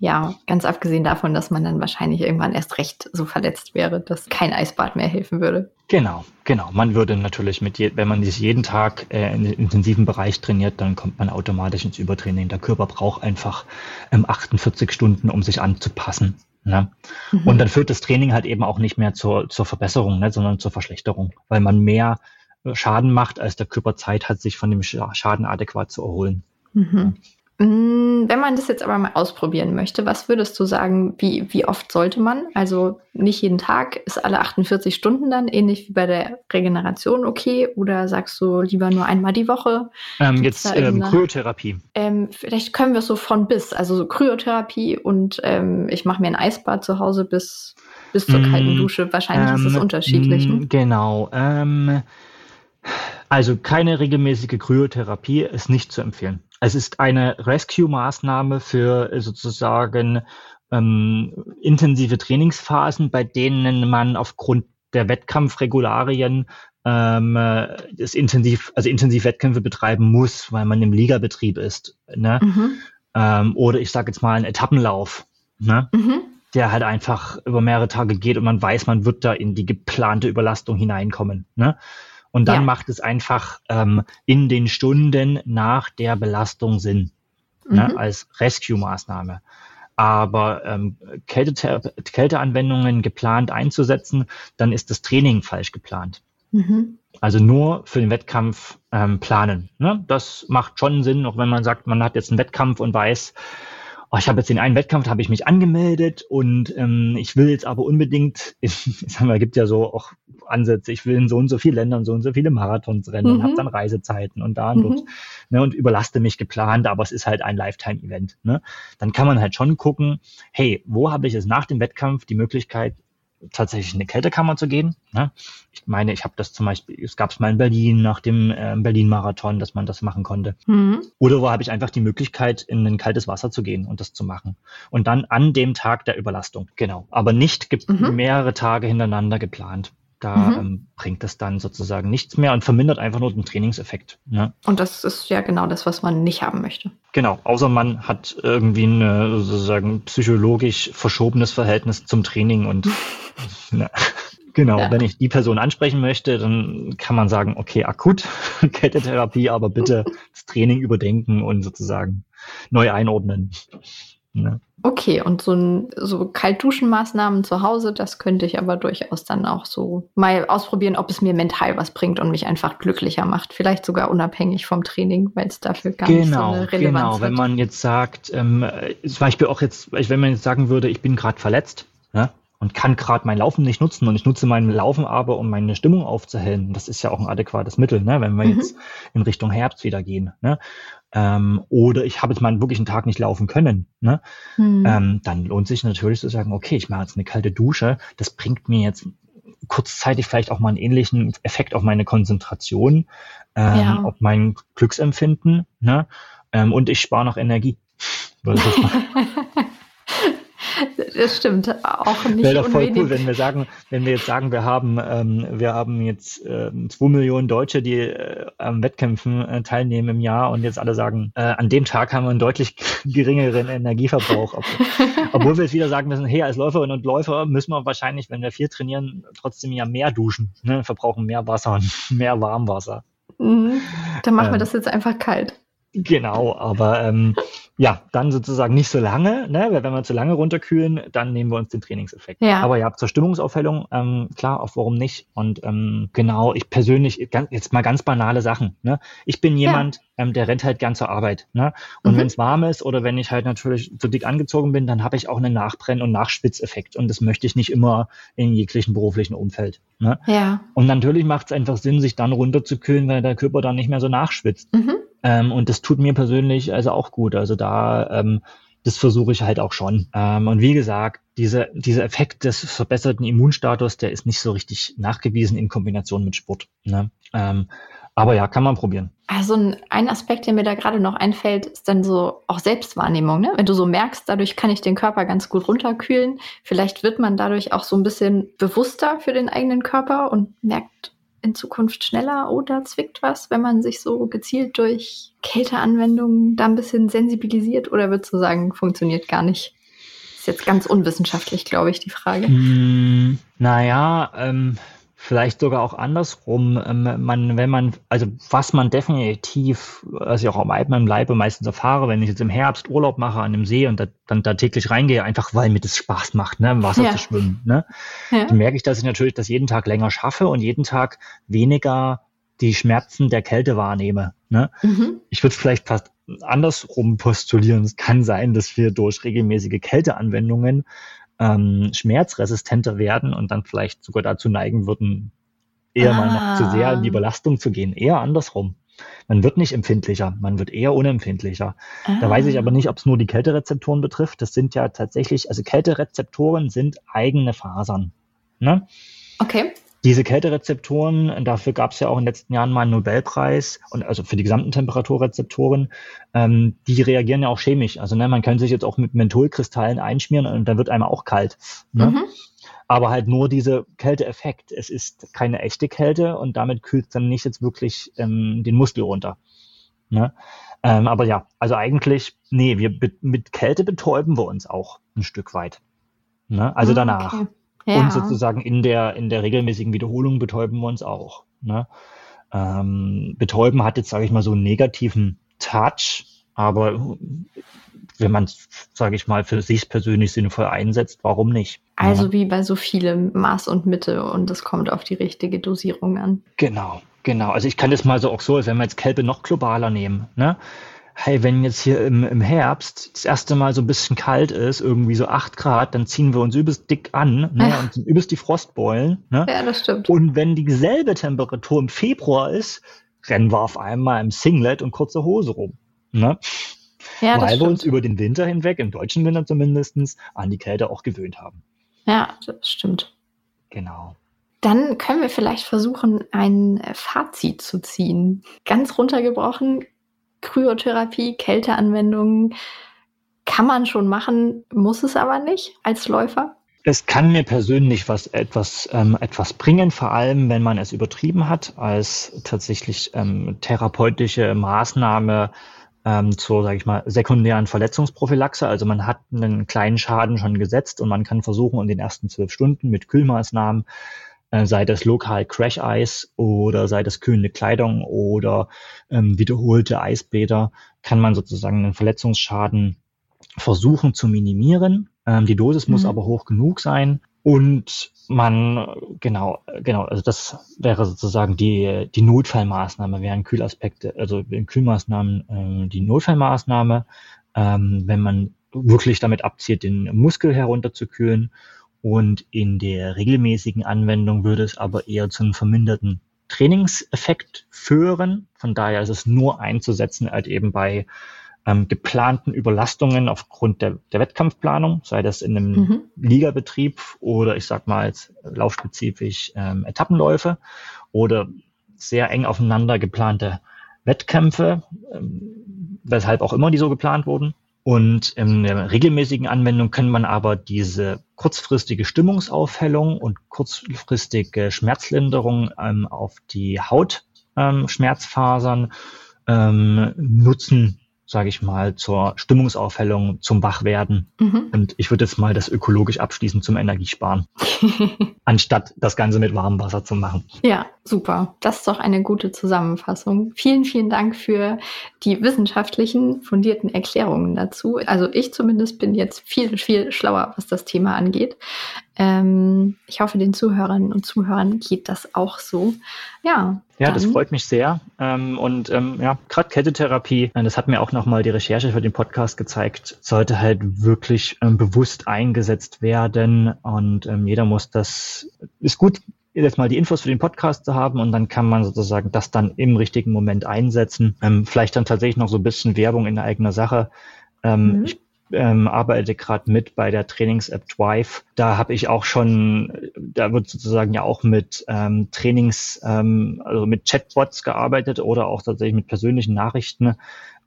A: Ja, ganz abgesehen davon, dass man dann wahrscheinlich irgendwann erst recht so verletzt wäre, dass kein Eisbad mehr helfen würde.
B: Genau, genau. Man würde natürlich mit, je, wenn man sich jeden Tag äh, in den intensiven Bereich trainiert, dann kommt man automatisch ins Übertraining. Der Körper braucht einfach ähm, 48 Stunden, um sich anzupassen. Ne? Mhm. Und dann führt das Training halt eben auch nicht mehr zur, zur Verbesserung, ne, sondern zur Verschlechterung, weil man mehr äh, Schaden macht, als der Körper Zeit hat, sich von dem Schaden adäquat zu erholen. Mhm.
A: Mm, wenn man das jetzt aber mal ausprobieren möchte, was würdest du sagen, wie, wie oft sollte man? Also nicht jeden Tag, ist alle 48 Stunden dann ähnlich wie bei der Regeneration okay? Oder sagst du lieber nur einmal die Woche?
B: Ähm, jetzt ähm, Kryotherapie.
A: Ähm, vielleicht können wir es so von bis, also so Kryotherapie und ähm, ich mache mir ein Eisbad zu Hause bis, bis zur mm, kalten Dusche. Wahrscheinlich ist es ähm, unterschiedlich. Ne?
B: Mm, genau. Also keine regelmäßige Kryotherapie ist nicht zu empfehlen. Es ist eine Rescue-Maßnahme für äh, sozusagen ähm, intensive Trainingsphasen, bei denen man aufgrund der Wettkampfregularien ähm, das intensiv, also intensiv Wettkämpfe betreiben muss, weil man im Ligabetrieb ist. Ne? Mhm. Ähm, oder ich sage jetzt mal einen Etappenlauf, ne? Mhm. der halt einfach über mehrere Tage geht und man weiß, man wird da in die geplante Überlastung hineinkommen. Ne? Und dann ja. macht es einfach ähm, in den Stunden nach der Belastung Sinn, ne, mhm. ne, als Rescue-Maßnahme. Aber ähm, Kälte Kälteanwendungen geplant einzusetzen, dann ist das Training falsch geplant. Mhm. Also nur für den Wettkampf ähm, planen. Ne? Das macht schon Sinn, auch wenn man sagt, man hat jetzt einen Wettkampf und weiß, oh, ich habe jetzt den einen Wettkampf, da habe ich mich angemeldet und ähm, ich will jetzt aber unbedingt, ich sag mal, gibt ja so auch Ansätze, ich will in so und so viele Ländern so und so viele Marathons rennen mhm. und habe dann Reisezeiten und da und mhm. dort ne, und überlaste mich geplant, aber es ist halt ein Lifetime-Event. Ne? Dann kann man halt schon gucken, hey, wo habe ich es nach dem Wettkampf die Möglichkeit, tatsächlich in eine Kältekammer zu gehen. Ne? Ich meine, ich habe das zum Beispiel, es gab es mal in Berlin nach dem äh, Berlin-Marathon, dass man das machen konnte. Mhm. Oder wo habe ich einfach die Möglichkeit, in ein kaltes Wasser zu gehen und das zu machen. Und dann an dem Tag der Überlastung. Genau. Aber nicht mhm. mehrere Tage hintereinander geplant. Da mhm. ähm, bringt das dann sozusagen nichts mehr und vermindert einfach nur den Trainingseffekt. Ne?
A: Und das ist ja genau das, was man nicht haben möchte.
B: Genau, außer man hat irgendwie ein sozusagen psychologisch verschobenes Verhältnis zum Training und ne, genau, ja. wenn ich die Person ansprechen möchte, dann kann man sagen, okay, akut Kettetherapie, aber bitte das Training überdenken und sozusagen neu einordnen.
A: Ne? Okay, und so, ein, so Kaltduschenmaßnahmen zu Hause, das könnte ich aber durchaus dann auch so mal ausprobieren, ob es mir mental was bringt und mich einfach glücklicher macht. Vielleicht sogar unabhängig vom Training, weil es dafür gar genau, nicht so eine Relevanz
B: Genau, hat. wenn man jetzt sagt, ähm, zum Beispiel auch jetzt, wenn man jetzt sagen würde, ich bin gerade verletzt, ja, und kann gerade mein Laufen nicht nutzen und ich nutze mein Laufen aber, um meine Stimmung aufzuhellen. Das ist ja auch ein adäquates Mittel, ne? wenn wir mhm. jetzt in Richtung Herbst wieder gehen. Ne? Ähm, oder ich habe jetzt mal wirklich einen Tag nicht laufen können. Ne? Mhm. Ähm, dann lohnt sich natürlich zu sagen, okay, ich mache jetzt eine kalte Dusche. Das bringt mir jetzt kurzzeitig vielleicht auch mal einen ähnlichen Effekt auf meine Konzentration, ähm, ja. auf mein Glücksempfinden. Ne? Ähm, und ich spare noch Energie.
A: Das stimmt, auch nicht
B: Wäre doch voll unwenig. cool, wenn wir sagen, wenn wir jetzt sagen, wir haben, ähm, wir haben jetzt äh, zwei Millionen Deutsche, die äh, am Wettkämpfen äh, teilnehmen im Jahr und jetzt alle sagen, äh, an dem Tag haben wir einen deutlich geringeren Energieverbrauch. Obwohl, obwohl wir jetzt wieder sagen müssen, hey, als Läuferinnen und Läufer müssen wir wahrscheinlich, wenn wir viel trainieren, trotzdem ja mehr duschen, ne? verbrauchen mehr Wasser und mehr Warmwasser.
A: Mhm. Dann machen ähm, wir das jetzt einfach kalt.
B: Genau, aber ähm, ja, dann sozusagen nicht so lange, ne? weil wenn wir zu lange runterkühlen, dann nehmen wir uns den Trainingseffekt. Ja. Aber ja, zur Stimmungsaufhellung, ähm, klar, auch warum nicht. Und ähm, genau, ich persönlich, ganz, jetzt mal ganz banale Sachen. Ne? Ich bin jemand, ja. ähm, der rennt halt gern zur Arbeit. Ne? Und mhm. wenn es warm ist oder wenn ich halt natürlich zu dick angezogen bin, dann habe ich auch einen Nachbrenn- und Nachschwitzeffekt. Und das möchte ich nicht immer in jeglichen beruflichen Umfeld. Ne? Ja. Und natürlich macht es einfach Sinn, sich dann runterzukühlen, weil der Körper dann nicht mehr so nachschwitzt. Mhm. Ähm, und das tut mir persönlich also auch gut. Also da, ähm, das versuche ich halt auch schon. Ähm, und wie gesagt, diese, dieser Effekt des verbesserten Immunstatus, der ist nicht so richtig nachgewiesen in Kombination mit Sport. Ne? Ähm, aber ja, kann man probieren.
A: Also ein, Aspekt, der mir da gerade noch einfällt, ist dann so auch Selbstwahrnehmung. Ne? Wenn du so merkst, dadurch kann ich den Körper ganz gut runterkühlen. Vielleicht wird man dadurch auch so ein bisschen bewusster für den eigenen Körper und merkt, in Zukunft schneller oder zwickt was, wenn man sich so gezielt durch Kälteanwendungen da ein bisschen sensibilisiert oder würdest du sagen, funktioniert gar nicht? jetzt ganz unwissenschaftlich, glaube ich, die Frage.
B: Mm, naja, ähm, vielleicht sogar auch andersrum. Ähm, man, wenn man, also was man definitiv, was ich auch am eigenen Leibe meistens erfahre, wenn ich jetzt im Herbst Urlaub mache an dem See und da, dann da täglich reingehe, einfach weil mir das Spaß macht, ne, im Wasser ja. zu schwimmen, ne, ja. dann merke ich, dass ich natürlich das jeden Tag länger schaffe und jeden Tag weniger die Schmerzen der Kälte wahrnehme. Ne? Mhm. Ich würde es vielleicht fast andersrum postulieren. Es kann sein, dass wir durch regelmäßige Kälteanwendungen ähm, schmerzresistenter werden und dann vielleicht sogar dazu neigen würden, eher ah. mal noch zu sehr in die Belastung zu gehen. Eher andersrum. Man wird nicht empfindlicher, man wird eher unempfindlicher. Ah. Da weiß ich aber nicht, ob es nur die Kälterezeptoren betrifft. Das sind ja tatsächlich, also Kälterezeptoren sind eigene Fasern. Ne?
A: Okay
B: diese Kälterezeptoren, dafür gab es ja auch in den letzten Jahren mal einen Nobelpreis und also für die gesamten Temperaturrezeptoren, ähm, die reagieren ja auch chemisch. Also ne, man kann sich jetzt auch mit Mentholkristallen einschmieren und dann wird einem auch kalt. Ne? Mhm. Aber halt nur dieser Kälteeffekt. Es ist keine echte Kälte und damit kühlt es dann nicht jetzt wirklich ähm, den Muskel runter. Ne? Ähm, aber ja, also eigentlich, nee, wir mit Kälte betäuben wir uns auch ein Stück weit. Ne? Also ah, danach. Okay. Ja. Und sozusagen in der, in der regelmäßigen Wiederholung betäuben wir uns auch. Ne? Ähm, betäuben hat jetzt, sage ich mal, so einen negativen Touch, aber wenn man es, sage ich mal, für sich persönlich sinnvoll einsetzt, warum nicht?
A: Also ja. wie bei so vielem Maß und Mitte und es kommt auf die richtige Dosierung an.
B: Genau, genau. Also ich kann das mal so auch so, wenn wir jetzt Kälbe noch globaler nehmen, ne? Hey, wenn jetzt hier im, im Herbst das erste Mal so ein bisschen kalt ist, irgendwie so acht Grad, dann ziehen wir uns übelst dick an ne, und sind übelst die Frostbeulen. Ne?
A: Ja, das stimmt.
B: Und wenn dieselbe Temperatur im Februar ist, rennen wir auf einmal im Singlet und kurze Hose rum. Ne? Ja, Weil wir uns über den Winter hinweg, im deutschen Winter zumindest, an die Kälte auch gewöhnt haben.
A: Ja, das stimmt.
B: Genau.
A: Dann können wir vielleicht versuchen, ein Fazit zu ziehen. Ganz runtergebrochen, Kryotherapie, Kälteanwendungen kann man schon machen, muss es aber nicht als Läufer?
B: Es kann mir persönlich was etwas ähm, etwas bringen, vor allem wenn man es übertrieben hat als tatsächlich ähm, therapeutische Maßnahme ähm, zur, sage ich mal, sekundären Verletzungsprophylaxe. Also man hat einen kleinen Schaden schon gesetzt und man kann versuchen, in den ersten zwölf Stunden mit Kühlmaßnahmen äh, sei das lokal Crash Eis oder sei das kühlende Kleidung oder ähm, wiederholte Eisbäder, kann man sozusagen einen Verletzungsschaden versuchen zu minimieren. Ähm, die Dosis mhm. muss aber hoch genug sein und man, genau, genau, also das wäre sozusagen die, die Notfallmaßnahme, wären Kühlaspekte, also in Kühlmaßnahmen äh, die Notfallmaßnahme, ähm, wenn man wirklich damit abzielt, den Muskel herunterzukühlen und in der regelmäßigen Anwendung würde es aber eher zu einem verminderten Trainingseffekt führen. Von daher ist es nur einzusetzen, halt eben bei ähm, geplanten Überlastungen aufgrund der, der, Wettkampfplanung, sei das in einem mhm. Ligabetrieb oder ich sag mal jetzt laufspezifisch ähm, Etappenläufe oder sehr eng aufeinander geplante Wettkämpfe, ähm, weshalb auch immer die so geplant wurden. Und in der regelmäßigen Anwendung kann man aber diese kurzfristige Stimmungsaufhellung und kurzfristige Schmerzlinderung ähm, auf die Hautschmerzfasern ähm, nutzen, sage ich mal, zur Stimmungsaufhellung, zum Wachwerden. Mhm. Und ich würde jetzt mal das ökologisch abschließen zum Energiesparen, anstatt das Ganze mit warmem Wasser zu machen.
A: Ja, super. Das ist doch eine gute Zusammenfassung. Vielen, vielen Dank für die wissenschaftlichen, fundierten Erklärungen dazu. Also ich zumindest bin jetzt viel, viel schlauer, was das Thema angeht. Ähm, ich hoffe, den Zuhörerinnen und Zuhörern geht das auch so. Ja.
B: Ja, das freut mich sehr. Ähm, und ähm, ja, gerade Kettetherapie, äh, das hat mir auch nochmal die Recherche für den Podcast gezeigt, sollte halt wirklich ähm, bewusst eingesetzt werden. Und ähm, jeder muss das, ist gut, jetzt mal die Infos für den Podcast zu haben und dann kann man sozusagen das dann im richtigen Moment einsetzen. Ähm, vielleicht dann tatsächlich noch so ein bisschen Werbung in eigener Sache. Ähm, mhm. Ich ähm, arbeite gerade mit bei der Trainings-App Drive. Da habe ich auch schon, da wird sozusagen ja auch mit ähm, Trainings, ähm, also mit Chatbots gearbeitet oder auch tatsächlich mit persönlichen Nachrichten.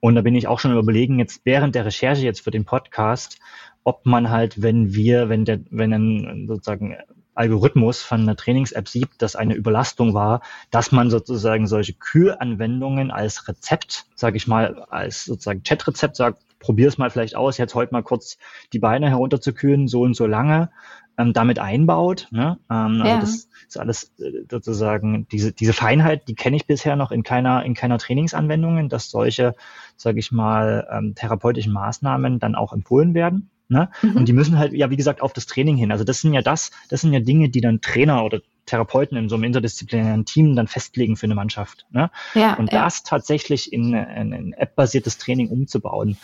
B: Und da bin ich auch schon überlegen, jetzt während der Recherche jetzt für den Podcast, ob man halt, wenn wir, wenn der, wenn ein sozusagen Algorithmus von einer Trainings-App sieht, dass eine Überlastung war, dass man sozusagen solche Kühlanwendungen als Rezept, sage ich mal, als sozusagen Chat-Rezept sagt, probier es mal vielleicht aus, jetzt heute mal kurz die Beine herunterzukühlen, so und so lange, ähm, damit einbaut. Ne? Ähm, also ja. Also das ist alles äh, sozusagen, diese, diese Feinheit, die kenne ich bisher noch in keiner, in keiner Trainingsanwendung, dass solche, sage ich mal, ähm, therapeutischen Maßnahmen dann auch empfohlen werden. Ne? Mhm. Und die müssen halt, ja, wie gesagt, auf das Training hin. Also das sind ja das, das sind ja Dinge, die dann Trainer oder Therapeuten in so einem interdisziplinären Team dann festlegen für eine Mannschaft. Ne? Ja, und ja. das tatsächlich in, in ein App-basiertes Training umzubauen,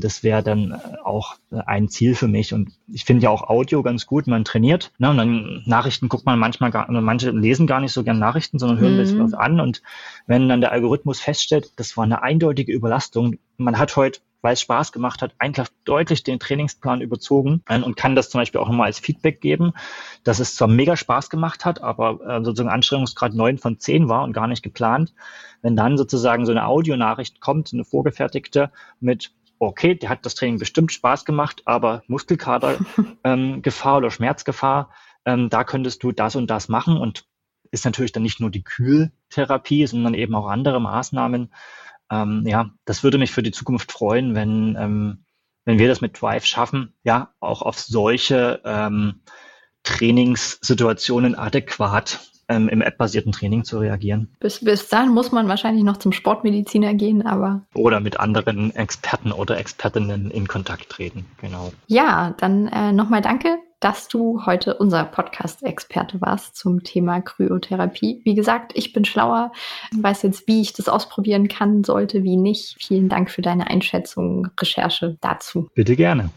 B: das wäre dann äh, auch ein Ziel für mich. Und ich finde ja auch Audio ganz gut. Man trainiert, ne? und dann Nachrichten guckt man manchmal gar, manche lesen gar nicht so gern Nachrichten, sondern hören mhm. das an. Und wenn dann der Algorithmus feststellt, das war eine eindeutige Überlastung, man hat heute weil es Spaß gemacht hat, einfach deutlich den Trainingsplan überzogen äh, und kann das zum Beispiel auch nochmal als Feedback geben, dass es zwar mega Spaß gemacht hat, aber äh, sozusagen Anstrengungsgrad neun von zehn war und gar nicht geplant. Wenn dann sozusagen so eine Audionachricht kommt, eine vorgefertigte mit okay, der hat das Training bestimmt Spaß gemacht, aber Muskelkater, ähm, Gefahr oder Schmerzgefahr, ähm, da könntest du das und das machen und ist natürlich dann nicht nur die Kühltherapie, sondern eben auch andere Maßnahmen, ähm, ja, das würde mich für die Zukunft freuen, wenn, ähm, wenn wir das mit Drive schaffen, ja, auch auf solche ähm, Trainingssituationen adäquat ähm, im app-basierten Training zu reagieren.
A: Bis, bis dahin muss man wahrscheinlich noch zum Sportmediziner gehen, aber.
B: Oder mit anderen Experten oder Expertinnen in Kontakt treten, genau.
A: Ja, dann äh, nochmal danke dass du heute unser Podcast-Experte warst zum Thema Kryotherapie. Wie gesagt, ich bin schlauer, weiß jetzt, wie ich das ausprobieren kann, sollte, wie nicht. Vielen Dank für deine Einschätzung, Recherche dazu.
B: Bitte gerne.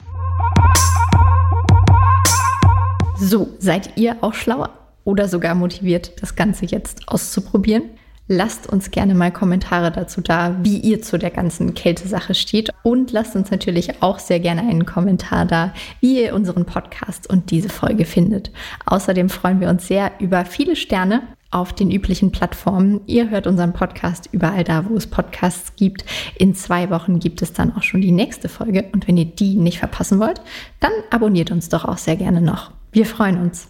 A: So, seid ihr auch schlauer oder sogar motiviert, das Ganze jetzt auszuprobieren? Lasst uns gerne mal Kommentare dazu da, wie ihr zu der ganzen Kältesache steht. Und lasst uns natürlich auch sehr gerne einen Kommentar da, wie ihr unseren Podcast und diese Folge findet. Außerdem freuen wir uns sehr über viele Sterne auf den üblichen Plattformen. Ihr hört unseren Podcast überall da, wo es Podcasts gibt. In zwei Wochen gibt es dann auch schon die nächste Folge. Und wenn ihr die nicht verpassen wollt, dann abonniert uns doch auch sehr gerne noch. Wir freuen uns.